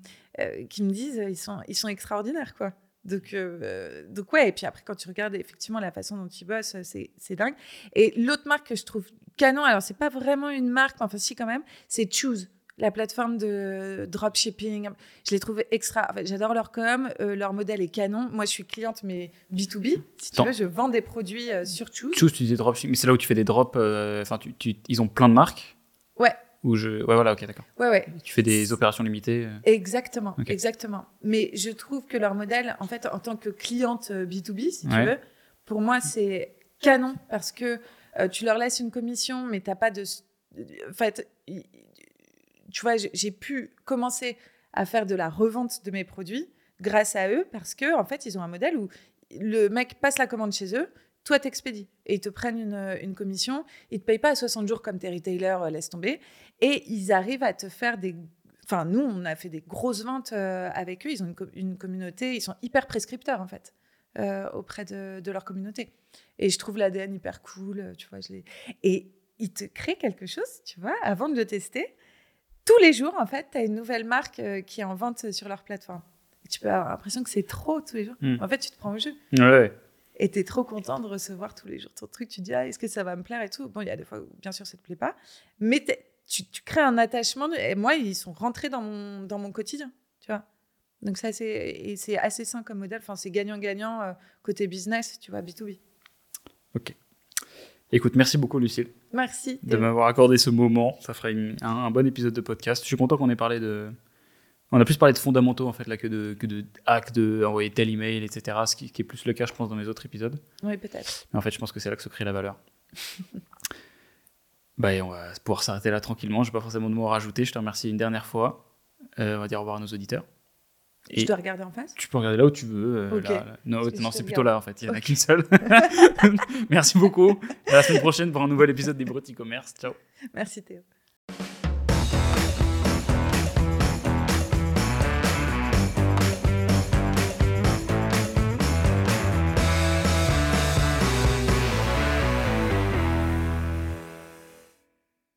qui me disent ils sont, ils sont extraordinaires, quoi. Donc, euh, donc ouais, et puis après, quand tu regardes effectivement la façon dont ils bossent, c'est, c'est dingue. Et l'autre marque que je trouve canon, alors c'est pas vraiment une marque, enfin si quand même, c'est Choose la plateforme de dropshipping. Je les trouve extra. En fait, j'adore leur com, euh, leur modèle est canon. Moi, je suis cliente, mais B2B. Si tu veux, je vends des produits euh, sur Choose. Choose, tu dis dropshipping, mais c'est là où tu fais des drops. euh, Enfin, ils ont plein de marques? Ouais. Où je... Ouais, voilà, ok, d'accord. Ouais, ouais. Tu fais des opérations limitées. euh. Exactement, exactement. Mais je trouve que leur modèle, en fait, en tant que cliente euh, B2B, si tu veux, pour moi, c'est canon parce que euh, tu leur laisses une commission, mais t'as pas de. En fait, tu vois, j'ai- j'ai pu commencer à faire de la revente de mes produits grâce à eux parce que, en fait, ils ont un modèle où le mec passe la commande chez eux, toi t'expédies et ils te prennent une, une commission, ils te payent pas à 60 jours comme tes retailers, euh, laisse tomber, et ils arrivent à te faire des Enfin, nous, on a fait des grosses ventes euh, avec eux. Ils ont une, co- une communauté, ils sont hyper prescripteurs, en fait, euh, auprès de, de leur communauté. Et je trouve l'ADN hyper cool, euh, tu vois. Je. Et ils te créent quelque chose, tu vois, avant de le tester. Tous les jours, en fait, tu as une nouvelle marque euh, qui est en vente sur leur plateforme. Et tu peux avoir l'impression que c'est trop tous les jours. Mm. En fait, tu te prends au jeu. Ouais, ouais. Et tu es trop content de recevoir tous les jours ton truc. Tu dis, ah, est-ce que ça va me plaire et tout? Bon, il y a des fois où, bien sûr, ça te plaît pas. Mais t'es- tu, tu crées un attachement. Et moi, ils sont rentrés dans mon, dans mon quotidien, tu vois? Donc, ça, c'est c'est assez sain comme modèle. Enfin, c'est gagnant-gagnant euh, côté business, tu vois, B2B. Écoute, merci beaucoup, Lucille, Merci. de m'avoir accordé ce moment. Ça ferait une- un, un bon épisode de podcast. Je suis content qu'on ait parlé de. On a plus parlé de fondamentaux en fait là que de, que de hacks, de envoyer tel email, etc. Ce qui, qui est plus le cas, je pense, dans mes autres épisodes. Oui, peut-être. Mais en fait, je pense que c'est là que se crée la valeur. [laughs] bah, et on va pouvoir s'arrêter là tranquillement. Je n'ai pas forcément de mots à rajouter. Je te remercie une dernière fois. Euh, on va dire au revoir à nos auditeurs. Je Et dois regarder en face? tu peux regarder là où tu veux. euh, Ok. là, là. Non, non je c'est plutôt regarde. là en fait. Il n'y en a qu'une seule. [laughs] [laughs] Merci beaucoup. À la semaine prochaine pour un nouvel épisode des Brut e-commerce. Ciao. Merci Théo.